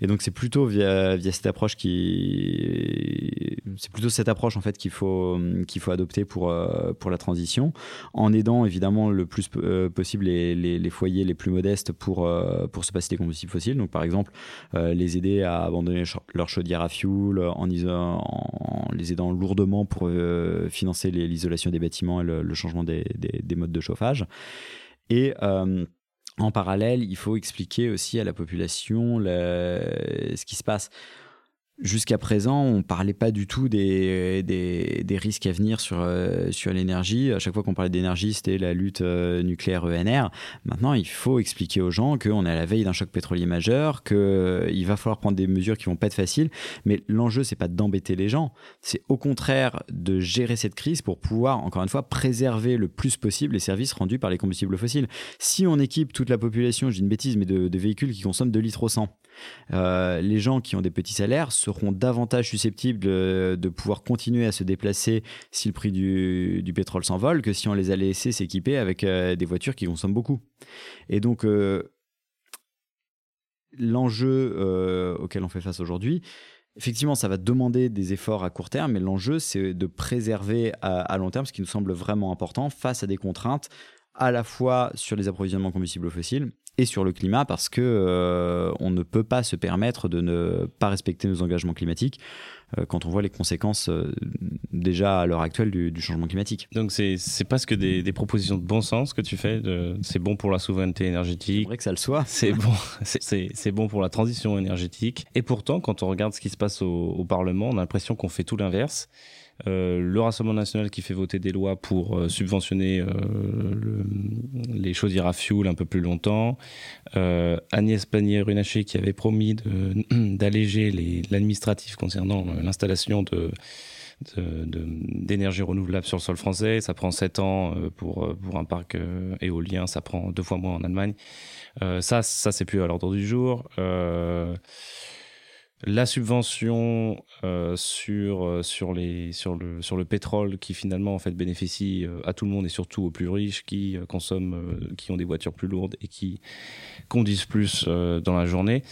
Et donc, c'est plutôt via, via cette approche qui. C'est plutôt cette approche en fait qu'il faut, faut adopter pour, euh, pour la transition en évidemment le plus euh, possible les, les, foyers les plus modestes pour, euh, pour se passer des combustibles fossiles. Donc par exemple, euh, les aider à abandonner leur chaudière à fuel en, en les aidant lourdement pour financer l'isolation des bâtiments et le, changement des, des, modes de chauffage. Et en parallèle, il faut expliquer aussi à la population ce qui se passe Jusqu'à présent, on ne parlait pas du tout des, des, risques à venir sur, euh, sur l'énergie. À chaque fois qu'on parlait d'énergie, c'était la lutte euh, nucléaire ENR. Maintenant, il faut expliquer aux gens qu'on est à la veille d'un choc pétrolier majeur, qu'il euh, va falloir prendre des mesures qui vont pas être faciles. Mais l'enjeu, c'est pas d'embêter les gens, c'est au contraire de gérer cette crise pour pouvoir, encore une fois, préserver le plus possible les services rendus par les combustibles fossiles. Si on équipe toute la population, dis une bêtise, mais de, véhicules qui consomment 2 litres au 100, euh, les gens qui ont des petits salaires seront davantage susceptibles de, pouvoir continuer à se déplacer si le prix du, pétrole s'envole que si on les a laissés s'équiper avec euh, des voitures qui consomment beaucoup. Et donc, euh, l'enjeu auquel on fait face aujourd'hui, Effectivement, ça va demander des efforts à court terme, mais l'enjeu, c'est de préserver à, long terme ce qui nous semble vraiment important face à des contraintes à la fois sur les approvisionnements combustibles fossiles et sur le climat parce que euh, on ne peut pas se permettre de ne pas respecter nos engagements climatiques euh, quand on voit les conséquences euh, déjà à l'heure actuelle du, changement climatique. Donc c'est presque des, des, propositions de bon sens que tu fais. C'est bon pour la souveraineté énergétique. C'est que ça le soit. C'est bon, [LAUGHS] c'est bon pour la transition énergétique. Et pourtant, quand on regarde ce qui se passe au, au Parlement, on a l'impression qu'on fait tout l'inverse. Euh, le Rassemblement national qui fait voter des lois pour euh, subventionner euh, les chaudières à fuel un peu plus longtemps, Agnès Pannier-Runacher qui avait promis [CLEARS THROAT] d'alléger l'administratif concernant l'installation de d'énergie renouvelable sur le sol français. Ça prend 7 ans pour un parc éolien, ça prend deux fois moins en Allemagne. ça, ça c'est plus à l'ordre du jour. La subvention euh, sur, euh, sur, les, sur, le, sur le pétrole qui finalement en fait bénéficie euh, à tout le monde et surtout aux plus riches qui consomment, qui ont des voitures plus lourdes et qui conduisent plus dans la journée.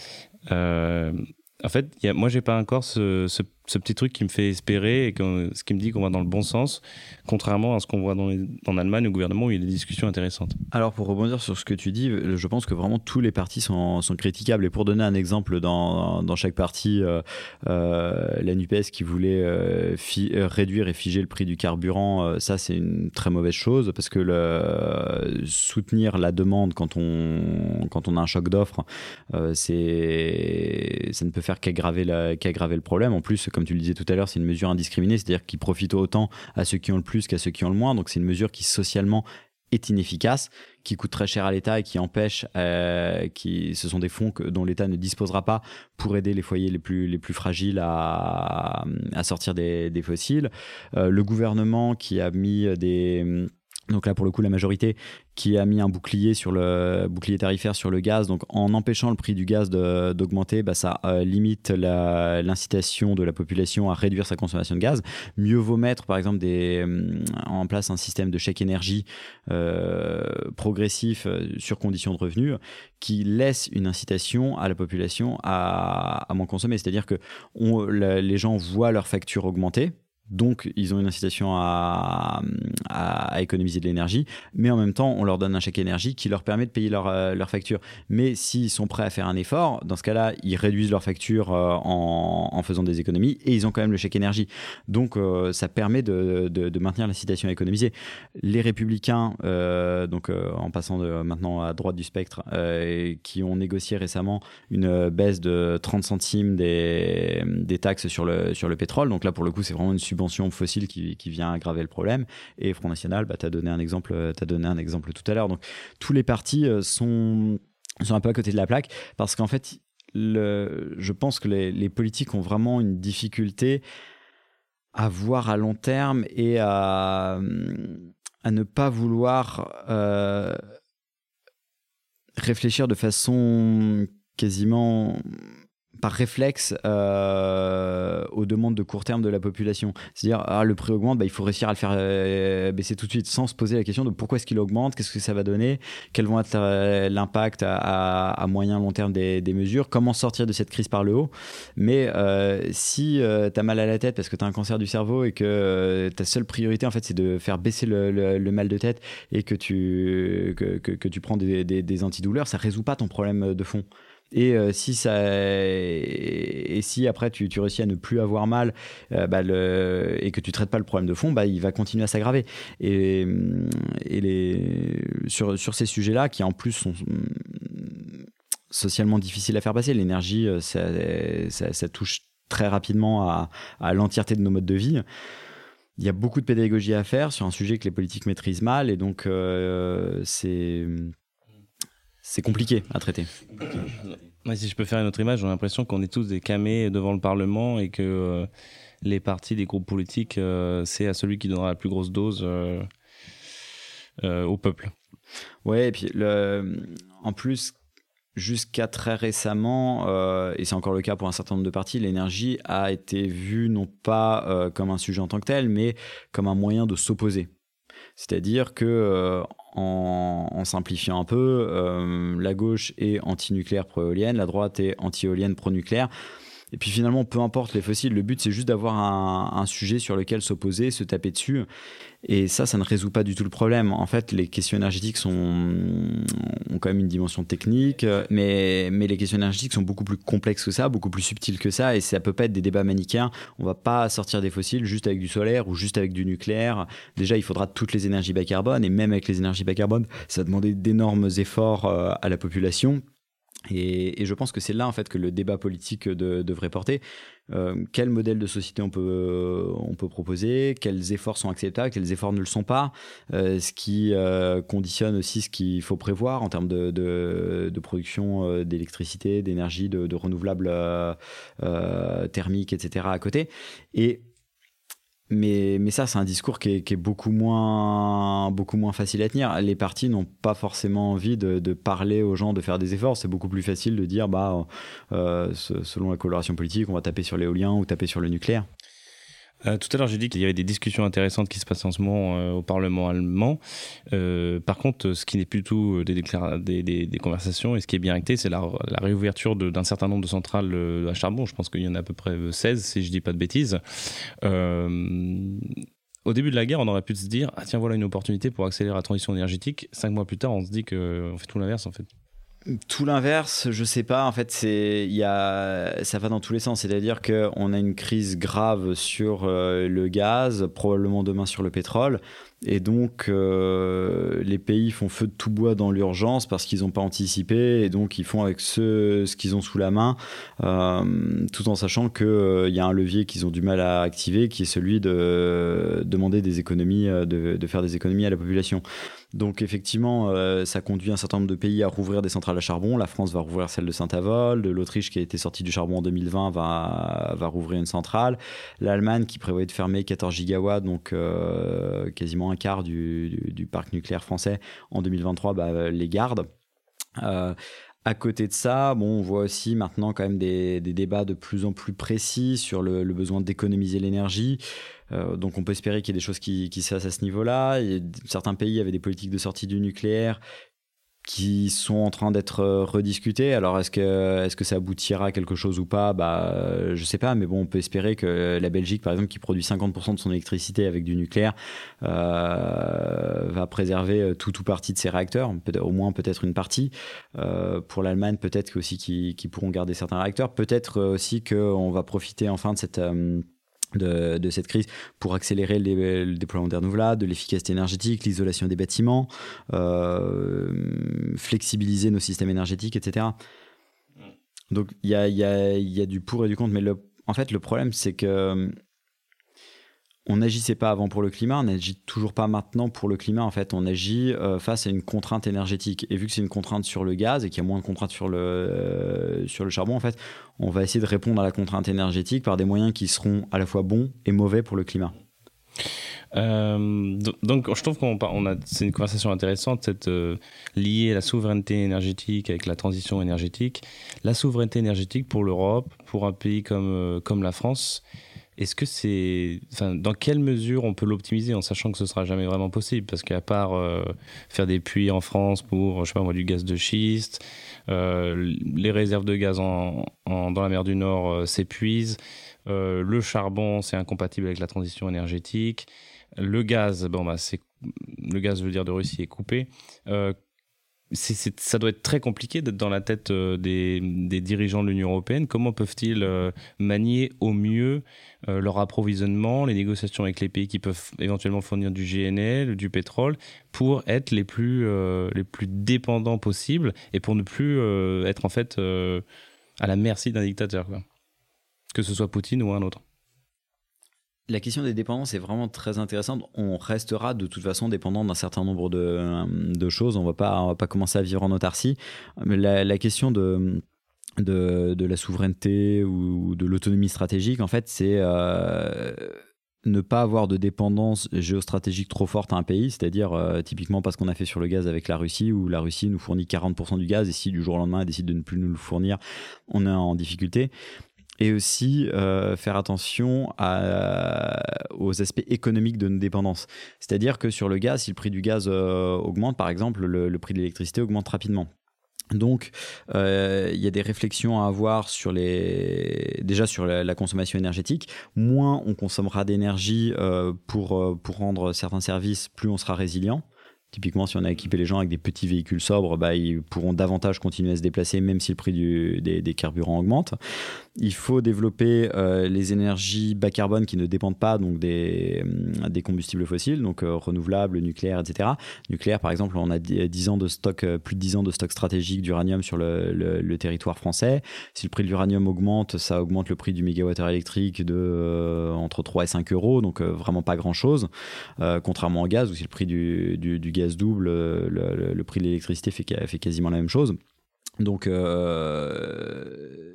en fait, y a, moi j'ai pas encore ce, ce ce petit truc qui me fait espérer et ce qui me dit qu'on va dans le bon sens, contrairement à ce qu'on voit en Allemagne au gouvernement où il y a des discussions intéressantes. Alors pour rebondir sur ce que tu dis, je pense que vraiment tous les partis sont, critiquables. Et pour donner un exemple, dans, dans chaque parti, euh, euh, la NUPES qui voulait euh, réduire et figer le prix du carburant, ça c'est une très mauvaise chose parce que soutenir la demande quand on, quand on a un choc d'offres, c'est ça ne peut faire qu'aggraver qu'aggraver le problème. En plus, comme tu le disais tout à l'heure, c'est une mesure indiscriminée, c'est-à-dire qui profite autant à ceux qui ont le plus qu'à ceux qui ont le moins. Donc c'est une mesure qui socialement est inefficace, qui coûte très cher à l'État et qui empêche, euh, ce sont des fonds dont l'État ne disposera pas pour aider les foyers les plus, les plus fragiles à, sortir des, des fossiles. Euh, le gouvernement qui a mis des donc là, pour le coup, la majorité qui a mis un bouclier sur le bouclier tarifaire sur le gaz. Donc en empêchant le prix du gaz d'augmenter, bah, ça euh, limite l'incitation de la population à réduire sa consommation de gaz. Mieux vaut mettre, par exemple, euh, en place un système de chèque énergie euh, progressif sur condition de revenus qui laisse une incitation à la population à, à moins consommer. C'est-à-dire que les gens voient leur facture augmenter donc, ils ont une incitation à, économiser de l'énergie, mais en même temps, on leur donne un chèque énergie qui leur permet de payer leur, euh, facture. Mais s'ils sont prêts à faire un effort, dans ce cas-là, ils réduisent leur facture euh, en, faisant des économies et ils ont quand même le chèque énergie. Donc, euh, ça permet de, maintenir l'incitation à économiser. Les républicains, donc en passant maintenant à droite du spectre, qui ont négocié récemment une baisse de 30 centimes des, des taxes sur le, sur le pétrole. Donc là, pour le coup, c'est vraiment une subvention fossile qui, vient aggraver le problème. Et Front National, bah, tu as donné un exemple, as donné un exemple tout à l'heure. Donc tous les partis euh, sont, un peu à côté de la plaque parce qu'en fait, je pense que les, politiques ont vraiment une difficulté à voir à long terme et à, à ne pas vouloir euh, réfléchir de façon quasiment par réflexe euh, aux demandes de court terme de la population. C'est-à-dire, ah, le prix augmente, bah, il faut réussir à le faire euh, baisser tout de suite sans se poser la question de pourquoi est-ce qu'il augmente, qu'est-ce que ça va donner, quel vont être euh, l'impact à, moyen long terme des, mesures, comment sortir de cette crise par le haut. Mais si tu as mal à la tête parce que tu as un cancer du cerveau et que ta seule priorité, en fait, c'est de faire baisser le, mal de tête et que tu, que, que, tu prends des, des, des antidouleurs, ça résout pas ton problème de fond. Et euh, si ça, et si après tu, réussis à ne plus avoir mal, euh, bah, et que tu traites pas le problème de fond, bah, il va continuer à s'aggraver. Et, les, sur, ces sujets-là, qui en plus sont socialement difficiles à faire passer, l'énergie, euh, ça, ça, touche très rapidement à l'entièreté de nos modes de vie. Il y a beaucoup de pédagogie à faire sur un sujet que les politiques maîtrisent mal et donc c'est c'est compliqué à traiter. si je peux faire une autre image, j'ai l'impression qu'on est tous des camés devant le Parlement et que les partis des groupes politiques, c'est à celui qui donnera la plus grosse dose au peuple. Ouais, et puis le, en plus, jusqu'à très récemment, euh, et c'est encore le cas pour un certain nombre de partis, l'énergie a été vue non pas euh, comme un sujet en tant que tel, mais comme un moyen de s'opposer. C'est-à-dire que, euh, en, simplifiant un peu, la gauche est anti-nucléaire pro-éolienne, la droite est anti-éolienne pro-nucléaire. Et puis finalement, peu importe les fossiles, le but c'est juste d'avoir un, sujet sur lequel s'opposer, se taper dessus. Et ça, ça ne résout pas du tout le problème. En fait, les questions énergétiques sont, ont quand même une dimension technique, mais, mais les questions énergétiques sont beaucoup plus complexes que ça, beaucoup plus subtiles que ça, et ça peut pas être des débats manichéens. On va pas sortir des fossiles juste avec du solaire ou juste avec du nucléaire. Déjà, il faudra toutes les énergies bas carbone, et même avec les énergies bas carbone, ça va demander d'énormes efforts euh, à la population. Et, je pense que c'est là en fait que le débat politique devrait porter. Euh, quel modèle de société on peut, euh, on peut proposer, quels efforts sont acceptables, quels efforts ne le sont pas, euh, ce qui conditionne aussi ce qu'il faut prévoir en termes de, de, production d'électricité, d'énergie, de, de, renouvelables thermiques, etc. à côté. Et mais, ça, c'est un discours qui est, beaucoup, moins, beaucoup moins facile à tenir. Les partis n'ont pas forcément envie de, parler aux gens de faire des efforts. C'est beaucoup plus facile de dire, bah, euh, selon la coloration politique, on va taper sur l'éolien ou taper sur le nucléaire. Euh, tout à l'heure, j'ai dit qu'il y avait des discussions intéressantes qui se passent en ce moment euh, au Parlement allemand. Euh, par contre, ce qui n'est plus tout des, conversations et ce qui est bien acté, c'est la, réouverture d'un certain nombre de centrales à charbon. Je pense qu'il y en a à peu près 16, si je ne dis pas de bêtises. au début de la guerre, on aurait pu se dire ah tiens voilà une opportunité pour accélérer la transition énergétique. Cinq mois plus tard, on se dit qu'on fait tout l'inverse en fait. Tout l'inverse, je sais pas. En fait, c'est, il y a, ça va dans tous les sens. C'est-à-dire qu'on a une crise grave sur euh, le gaz, probablement demain sur le pétrole. Et donc, euh, les pays font feu de tout bois dans l'urgence parce qu'ils n'ont pas anticipé. Et donc, ils font avec ce, qu'ils ont sous la main, euh, tout en sachant qu'il y a un levier qu'ils ont du mal à activer, qui est celui de demander des économies, de, faire des économies à la population. Donc effectivement, euh, ça conduit un certain nombre de pays à rouvrir des centrales à charbon. La France va rouvrir celle de Saint-Avold. L'Autriche, qui a été sortie du charbon en 2020, va, va rouvrir une centrale. L'Allemagne, qui prévoyait de fermer 14 gigawatts, donc euh, quasiment un quart du, parc nucléaire français en 2023, bah, les garde. Euh, à côté de ça, bon, on voit aussi maintenant quand même des, débats de plus en plus précis sur le, besoin d'économiser l'énergie. Euh, donc on peut espérer qu'il y ait des choses qui, qui se fassent à ce niveau-là. Certains pays avaient des politiques de sortie du nucléaire qui sont en train d'être euh, rediscutés. Alors, est-ce que, est-ce que ça aboutira à quelque chose ou pas? Bah, euh, Je sais pas, mais bon, on peut espérer que la Belgique, par exemple, qui produit 50% de son électricité avec du nucléaire, euh, va préserver tout ou partie de ses réacteurs, au moins peut-être une partie. pour l'Allemagne, peut-être aussi qu'ils qui pourront garder certains réacteurs. Peut-être aussi qu'on va profiter enfin de cette de, cette crise pour accélérer le déploiement des renouvelables, de l'efficacité énergétique, l'isolation des bâtiments, euh, flexibiliser nos systèmes énergétiques, etc. Donc il y a, du pour et du contre, mais en fait le problème c'est que on n'agissait pas avant pour le climat, on n'agit toujours pas maintenant pour le climat. En fait, on agit euh, face à une contrainte énergétique. Et vu que c'est une contrainte sur le gaz et qu'il y a moins de contraintes sur le, euh, sur le charbon, en fait, on va essayer de répondre à la contrainte énergétique par des moyens qui seront à la fois bons et mauvais pour le climat. Euh, donc, je trouve qu'on on a, c'est une conversation intéressante, cette lier la souveraineté énergétique avec la transition énergétique. La souveraineté énergétique pour l'Europe, pour un pays comme, comme la France, est-ce que c'est, enfin, dans quelle mesure on peut l'optimiser en sachant que ce sera jamais vraiment possible? Parce qu'à part euh, faire des puits en France pour, je sais pas moi, du gaz de schiste, euh, les réserves de gaz en, dans la mer du Nord euh, s'épuisent, le charbon c'est incompatible avec la transition énergétique, le gaz, bon bah c'est, le gaz veut dire de Russie est coupé ça doit être très compliqué d'être dans la tête euh, des, dirigeants de l'Union européenne. Comment peuvent-ils euh, manier au mieux euh, leur approvisionnement, les négociations avec les pays qui peuvent éventuellement fournir du GNL, du pétrole, pour être les plus, les plus dépendants possibles et pour ne plus être en fait à la merci d'un dictateur que ce soit Poutine ou un autre la question des dépendances est vraiment très intéressante. On restera de toute façon dépendant d'un certain nombre de, choses. On ne va pas commencer à vivre en autarcie. Mais la, question de, de, la souveraineté ou de l'autonomie stratégique, en fait, c'est euh, ne pas avoir de dépendance géostratégique trop forte à un pays, c'est-à-dire euh, typiquement parce qu'on a fait sur le gaz avec la Russie, où la Russie nous fournit 40% du gaz, et si du jour au lendemain elle décide de ne plus nous le fournir, on est en difficulté et aussi euh, faire attention aux aspects économiques de nos dépendances. C'est-à-dire que sur le gaz, si le prix du gaz euh, augmente, par exemple, le, prix de l'électricité augmente rapidement. Donc, euh, il y a des réflexions à avoir sur les, déjà sur la, consommation énergétique. Moins on consommera d'énergie pour, pour rendre certains services, plus on sera résilient. Typiquement, si on a équipé les gens avec des petits véhicules sobres, bah, ils pourront davantage continuer à se déplacer même si le prix des, carburants augmente. Il faut développer euh, les énergies bas carbone qui ne dépendent pas donc des, euh, des combustibles fossiles, donc euh, renouvelables, nucléaire, etc. Nucléaire, par exemple, on a 10 ans de stock, plus de 10 ans de stock stratégique d'uranium sur le, territoire français. Si le prix de l'uranium augmente, ça augmente le prix du mégawattheure électrique de entre 3 et 5 euros, donc vraiment pas grand-chose. contrairement au gaz, où si le prix du, du, du gaz double, le, prix de l'électricité fait, fait, quasiment la même chose. Donc, euh,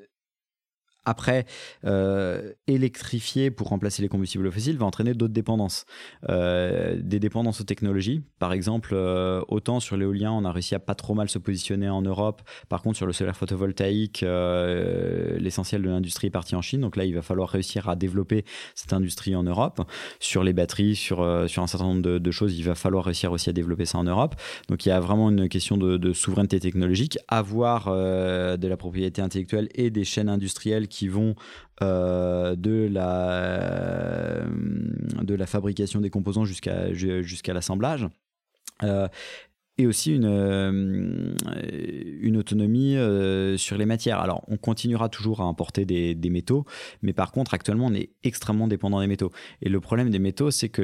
après, euh, électrifier pour remplacer les combustibles fossiles va entraîner d'autres dépendances. Euh, des dépendances aux technologies. Par exemple, euh, autant sur l'éolien, on a réussi à pas trop mal se positionner en Europe. Par contre, sur le solaire photovoltaïque, l'essentiel de l'industrie est parti en Chine. Donc là, il va falloir réussir à développer cette industrie en Europe. Sur les batteries, sur, un certain nombre de, choses, il va falloir réussir aussi à développer ça en Europe. Donc il y a vraiment une question de, de souveraineté technologique, avoir de la propriété intellectuelle et des chaînes industrielles qui qui vont euh, de, la, de la fabrication des composants jusqu'à l'assemblage. Euh, et aussi une, euh, une autonomie euh, sur les matières. Alors, on continuera toujours à importer des, métaux, mais par contre, actuellement, on est extrêmement dépendant des métaux. Et le problème des métaux, c'est que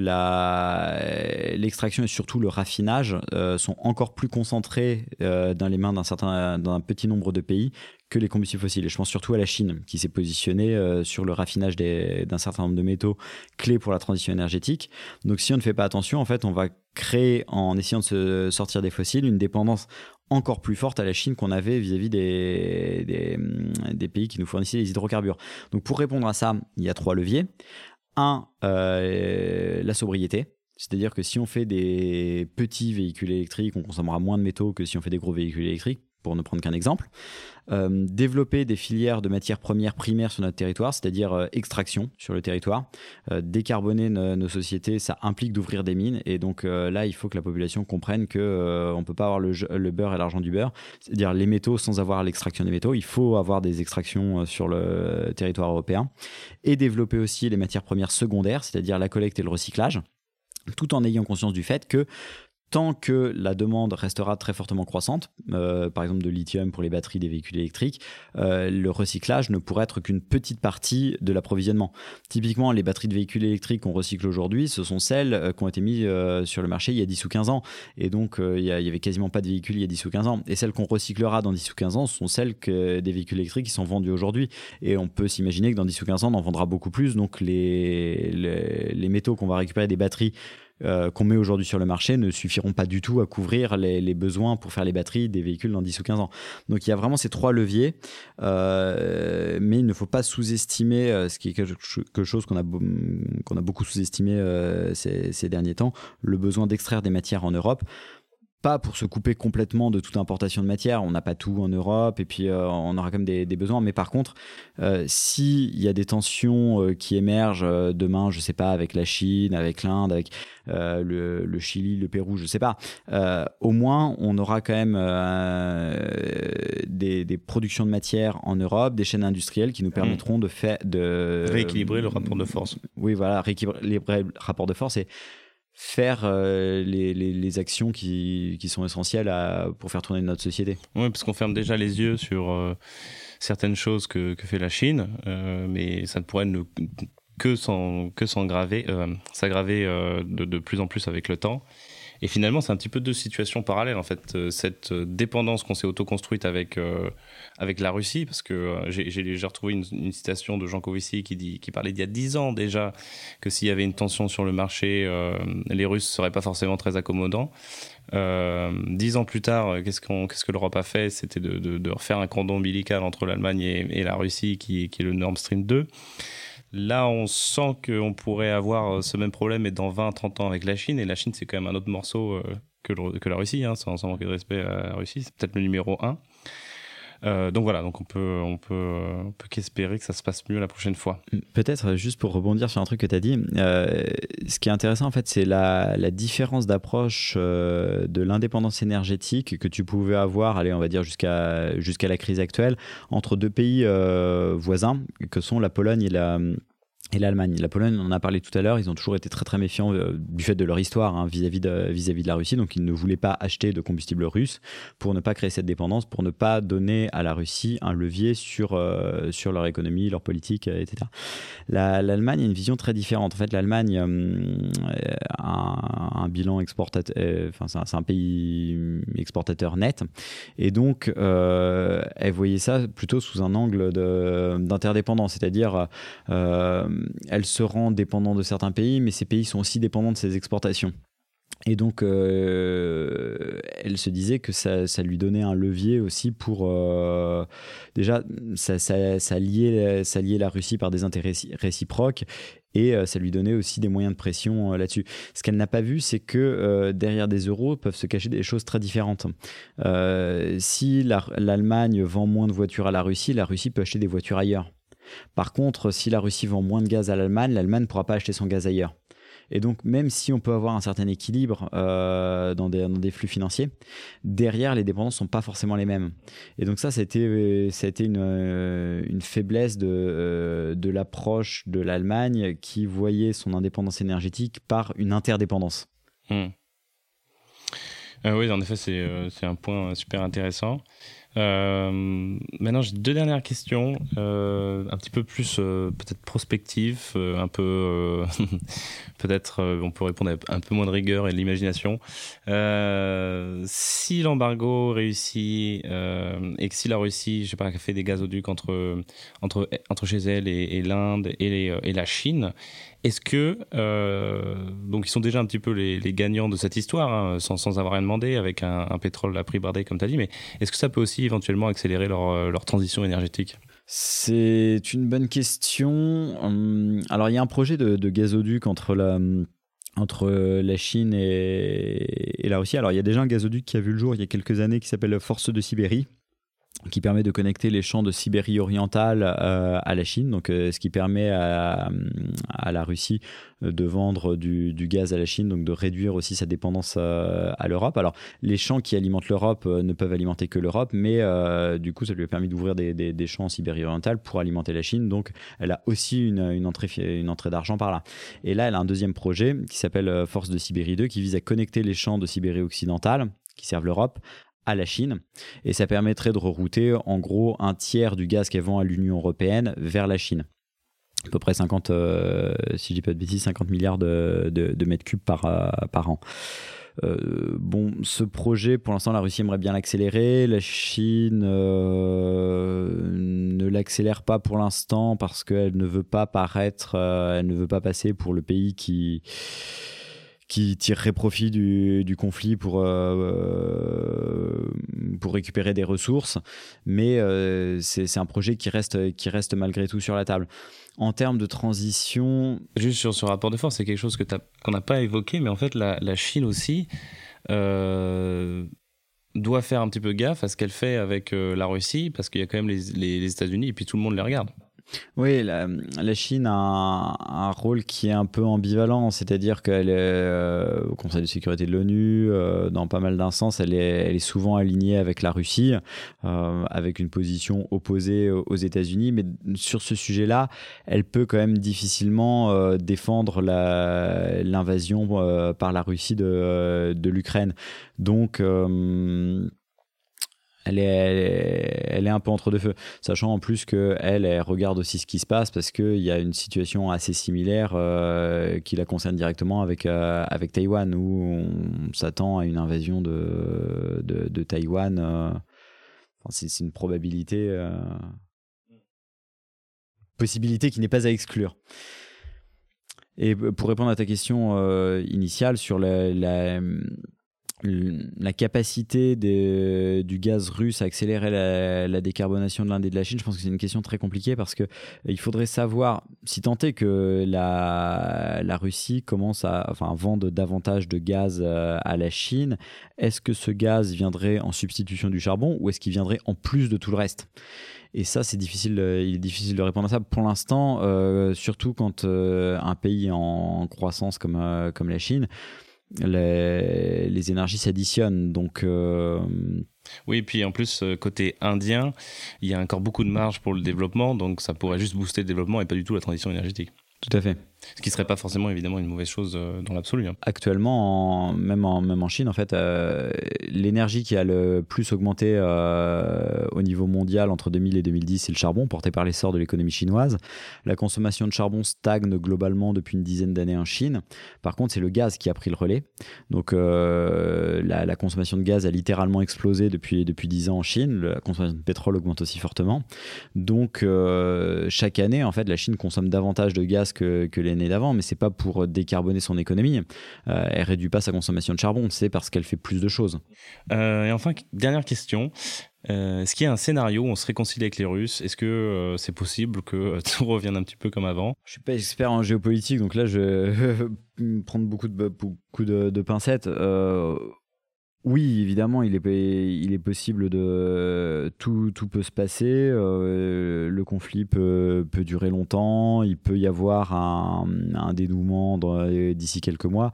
l'extraction et surtout le raffinage euh, sont encore plus concentrés dans les mains d'un certain, d'un petit nombre de pays que les combustibles fossiles. Et je pense surtout à la Chine, qui s'est positionnée sur le raffinage d'un certain nombre de métaux clés pour la transition énergétique. Donc, si on ne fait pas attention, en fait, on va créer, en essayant de se sortir des fossiles, une dépendance encore plus forte à la Chine qu'on avait vis-à-vis des, des, pays qui nous fournissaient des hydrocarbures. Donc pour répondre à ça, il y a trois leviers. Un, euh, la sobriété. C'est-à-dire que si on fait des petits véhicules électriques, on consommera moins de métaux que si on fait des gros véhicules électriques pour ne prendre qu'un exemple. Euh, développer des filières de matières premières primaires sur notre territoire, c'est-à-dire euh, extraction sur le territoire. Euh, décarboner nos sociétés, ça implique d'ouvrir des mines. Et donc là, il faut que la population comprenne qu'on ne peut pas avoir le, le beurre et l'argent du beurre, c'est-à-dire les métaux sans avoir l'extraction des métaux. Il faut avoir des extractions sur le territoire européen. Et développer aussi les matières premières secondaires, c'est-à-dire la collecte et le recyclage tout en ayant conscience du fait que tant que la demande restera très fortement croissante, euh, par exemple de lithium pour les batteries des véhicules électriques, euh, le recyclage ne pourrait être qu'une petite partie de l'approvisionnement. Typiquement, les batteries de véhicules électriques qu'on recycle aujourd'hui, ce sont celles euh, qui ont été mises sur le marché il y a 10 ou 15 ans. Et donc, il y, avait quasiment pas de véhicules il y a 10 ou 15 ans. Et celles qu'on recyclera dans 10 ou 15 ans, ce sont celles des véhicules électriques qui sont vendus aujourd'hui. Et on peut s'imaginer que dans 10 ou 15 ans, on en vendra beaucoup plus. Donc, les métaux qu'on va récupérer des batteries euh, qu'on met aujourd'hui sur le marché ne suffiront pas du tout à couvrir les, besoins pour faire les batteries des véhicules dans 10 ou 15 ans. Donc il y a vraiment ces trois leviers, euh, mais il ne faut pas sous-estimer, euh, ce qui est quelque chose qu'on a, beaucoup sous-estimé ces derniers temps, le besoin d'extraire des matières en Europe pas pour se couper complètement de toute importation de matière. On n'a pas tout en Europe et puis euh, on aura quand même des, besoins. Mais par contre, euh, s'il y a des tensions euh, qui émergent demain, je sais pas, avec la Chine, avec l'Inde, avec le, Chili, le Pérou, je sais pas, au moins on aura quand même des, des, productions de matière en Europe, des chaînes industrielles qui nous mmh. permettront de faire de rééquilibrer le rapport de force. Oui, voilà, rééquilibrer le rapport de force et faire euh, les, les, actions qui, qui, sont essentielles pour faire tourner notre société. Oui, parce qu'on ferme déjà les yeux sur euh, certaines choses que, que, fait la Chine, euh, mais ça ne pourrait ne, que s'aggraver que de, de, plus en plus avec le temps. Et finalement, c'est un petit peu deux situations parallèles, en fait. Euh, cette euh, dépendance qu'on s'est auto-construite avec, euh, avec la Russie, parce que j'ai retrouvé une, citation de Jean Covici qui, dit, qui parlait d'il y a dix ans déjà que s'il y avait une tension sur le marché, les Russes ne seraient pas forcément très accommodants. dix ans plus tard, qu'est-ce qu'on qu'est-ce que l'Europe a fait? C'était de, refaire un cordon ombilical entre l'Allemagne et, la Russie, qui est le Nord Stream 2. Là, on sent qu'on pourrait avoir euh, ce même problème, mais dans 20-30 ans avec la Chine. Et la Chine, c'est quand même un autre morceau euh, que, la Russie, hein, sans, manquer de respect à la Russie. C'est peut-être le numéro 1. Euh, donc voilà, donc on peut, on peut, peut qu'espérer que ça se passe mieux la prochaine fois. Peut-être juste pour rebondir sur un truc que tu as dit, ce qui est intéressant en fait, c'est la, différence d'approche de l'indépendance énergétique que tu pouvais avoir, allez, on va dire jusqu'à jusqu'à la crise actuelle, entre deux pays voisins que sont la Pologne et la et l'Allemagne. La Pologne, on en a parlé tout à l'heure, ils ont toujours été très très méfiants euh, du fait de leur histoire hein, vis-à-vis de, vis -vis de la Russie, donc ils ne voulaient pas acheter de combustible russe pour ne pas créer cette dépendance, pour ne pas donner à la Russie un levier sur, euh, sur leur économie, leur politique, euh, etc. L'Allemagne a une vision très différente. En fait, l'Allemagne a un, bilan exportateur, enfin c'est un, pays exportateur net, et donc elle voyait ça plutôt sous un angle d'interdépendance, c'est-à-dire elle se rend dépendante de certains pays, mais ces pays sont aussi dépendants de ses exportations. Et donc, euh, elle se disait que ça, lui donnait un levier aussi pour... Euh, déjà, ça, ça, liait, la Russie par des intérêts réciproques et euh, ça lui donnait aussi des moyens de pression là-dessus. Ce qu'elle n'a pas vu, c'est que derrière des euros peuvent se cacher des choses très différentes. si l'Allemagne vend moins de voitures à la Russie, la Russie peut acheter des voitures ailleurs. Par contre, si la Russie vend moins de gaz à l'Allemagne, l'Allemagne ne pourra pas acheter son gaz ailleurs. Et donc, même si on peut avoir un certain équilibre euh, dans, des, flux financiers, derrière, les dépendances ne sont pas forcément les mêmes. Et donc ça, ça une, euh, une, faiblesse de, euh, de l'approche de l'Allemagne qui voyait son indépendance énergétique par une interdépendance. Hmm. oui, en effet, c'est un point super intéressant. Euh, maintenant, j'ai deux dernières questions, euh, un petit peu plus euh, peut-être prospectives, un peu [LAUGHS] peut-être on peut répondre avec un peu moins de rigueur et de l'imagination. si l'embargo réussit et que si la Russie, je sais pas, fait des gazoducs entre entre entre chez elle et, l'Inde et, la Chine, est-ce que, donc ils sont déjà un petit peu les, gagnants de cette histoire, hein, sans, sans, avoir rien demandé, avec un, pétrole à prix bardé, comme tu as dit, mais est-ce que ça peut aussi éventuellement accélérer leur, euh, leur transition énergétique C'est une bonne question. Hum, alors il y a un projet de, gazoduc entre la entre la Chine et, et, la Russie. Alors, il y a déjà un gazoduc qui a vu le jour il y a quelques années qui s'appelle Force de Sibérie, qui permet de connecter les champs de Sibérie orientale euh, à la Chine, donc euh, ce qui permet à, la Russie de vendre du, gaz à la Chine, donc de réduire aussi sa dépendance euh, à l'Europe. Alors les champs qui alimentent l'Europe ne peuvent alimenter que l'Europe, mais du coup ça lui a permis d'ouvrir des, champs en Sibérie orientale pour alimenter la Chine, donc elle a aussi une, entrée d'argent par là. Et là elle a un deuxième projet qui s'appelle Force de Sibérie 2 qui vise à connecter les champs de Sibérie occidentale qui servent l'Europe à la Chine et ça permettrait de rerouter en gros un tiers du gaz qu'elle vend à l'Union européenne vers la Chine. À peu près 50, euh, si je dis pas de bêtises, 50 milliards de, mètres cubes par, euh, par an. Euh, bon, ce projet, pour l'instant, la Russie aimerait bien l'accélérer. La Chine ne l'accélère pas pour l'instant parce qu'elle ne veut pas paraître, elle ne veut pas passer pour le pays qui qui tirerait profit du, conflit pour, euh, pour récupérer des ressources. Mais euh, c'est un projet qui reste, qui reste malgré tout sur la table. En termes de transition... Juste sur ce rapport de force, c'est quelque chose qu'on n'a pas évoqué, mais en fait la, Chine aussi euh, doit faire un petit peu gaffe à ce qu'elle fait avec la Russie, parce qu'il y a quand même les, les États-Unis et puis tout le monde les regarde. Oui, la, Chine a un, rôle qui est un peu ambivalent, c'est-à-dire qu'elle est euh, au Conseil de sécurité de l'ONU, euh, dans pas mal d'instances, elle est, elle est souvent alignée avec la Russie, euh, avec une position opposée aux États-Unis, mais sur ce sujet-là, elle peut quand même difficilement défendre l'invasion par la Russie de, de l'Ukraine. Donc, elle est, un peu entre deux feux, sachant en plus qu'elle, elle, regarde aussi ce qui se passe parce qu'il y a une situation assez similaire euh, qui la concerne directement avec, euh, avec Taïwan, où on s'attend à une invasion de, de, de Taïwan. Euh, c'est une probabilité, possibilité qui n'est pas à exclure. Et pour répondre à ta question initiale sur la la capacité du gaz russe à accélérer la, décarbonation de l'Inde et de la Chine, je pense que c'est une question très compliquée parce que euh, il faudrait savoir, si tant est que la, Russie commence à vendre davantage de gaz euh, à la Chine, est-ce que ce gaz viendrait en substitution du charbon ou est-ce qu'il viendrait en plus de tout le reste? Et ça, c'est difficile, euh, il est difficile de répondre à ça. Pour l'instant, surtout quand un pays en croissance comme la Chine les, les énergies s'additionnent. Donc. Euh, oui, et puis en plus, euh, côté indien, il y a encore beaucoup de marge pour le développement, donc ça pourrait juste booster le développement et pas du tout la transition énergétique. Tout à fait. Ce qui serait pas forcément évidemment une mauvaise chose euh, dans l'absolu. Hein. Actuellement, même, en, même en Chine, en fait, euh, l'énergie qui a le plus augmenté euh, au niveau mondial entre 2000 et 2010, c'est le charbon, porté par l'essor de l'économie chinoise. La consommation de charbon stagne globalement depuis une dizaine d'années en Chine. Par contre, c'est le gaz qui a pris le relais. Donc, la, la, consommation de gaz a littéralement explosé depuis, depuis 10 ans en Chine. La consommation de pétrole augmente aussi fortement. Donc, chaque année, en fait, la Chine consomme davantage de gaz que, que les d'avant, mais c'est pas pour décarboner son économie. Euh, elle réduit pas sa consommation de charbon, c'est parce qu'elle fait plus de choses. Euh, et enfin, dernière question. Euh, est-ce qu'il y a un scénario où on se réconcilie avec les Russes? Est-ce que euh, c'est possible que [LAUGHS] tout revienne un petit peu comme avant? Je suis pas expert en géopolitique, donc là je [LAUGHS] vais prendre beaucoup de, beaucoup de, de pincettes. Oui, évidemment, il est, il est possible de. Tout, tout peut se passer. Euh, le conflit peut, durer longtemps. Il peut y avoir un, un dénouement d'ici quelques mois.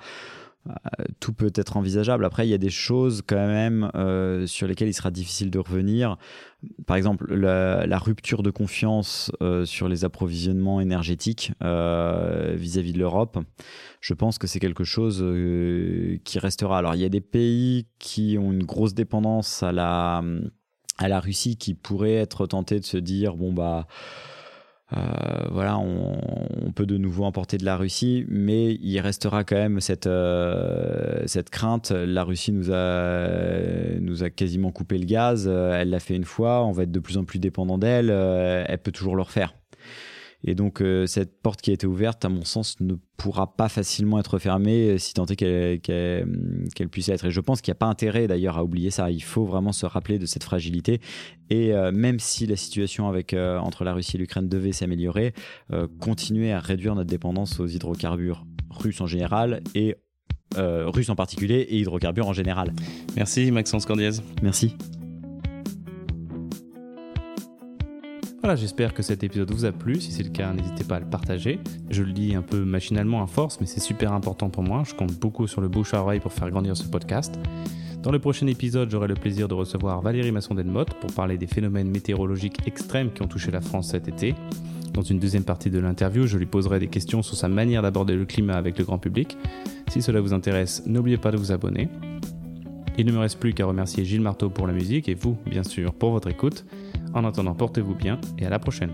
Euh, tout peut être envisageable. Après, il y a des choses quand même euh, sur lesquelles il sera difficile de revenir. Par exemple, la, rupture de confiance euh, sur les approvisionnements énergétiques vis-à-vis de l'Europe. Je pense que c'est quelque chose qui restera. Alors, il y a des pays qui ont une grosse dépendance à la, à la Russie qui pourraient être tentés de se dire bon, bah euh, voilà, on, peut de nouveau importer de la Russie, mais il restera quand même cette, euh, cette crainte. La Russie nous a, nous a quasiment coupé le gaz, euh, elle l'a fait une fois, on va être de plus en plus dépendant d'elle, elle peut toujours le refaire. Et donc, euh, cette porte qui a été ouverte, à mon sens, ne pourra pas facilement être fermée euh, si tant est qu'elle puisse être. Et je pense qu'il n'y a pas intérêt d'ailleurs à oublier ça. Il faut vraiment se rappeler de cette fragilité. Et euh, même si la situation avec, entre la Russie et l'Ukraine devait s'améliorer, continuer à réduire notre dépendance aux hydrocarbures russes en général et russes en particulier et hydrocarbures en général. Merci Maxence Cordiez. Merci. Voilà, j'espère que cet épisode vous a plu. Si c'est le cas, n'hésitez pas à le partager. Je le dis un peu machinalement à force, mais c'est super important pour moi. Je compte beaucoup sur le bouche à pour faire grandir ce podcast. Dans le prochain épisode, j'aurai le plaisir de recevoir Valérie Masson-Delmotte pour parler des phénomènes météorologiques extrêmes qui ont touché la France cet été. Dans une deuxième partie de l'interview, je lui poserai des questions sur sa manière d'aborder le climat avec le grand public. Si cela vous intéresse, n'oubliez pas de vous abonner. Il ne me reste plus qu'à remercier Gilles Marteau pour la musique et vous, bien sûr, pour votre écoute. En attendant, portez-vous bien et à la prochaine.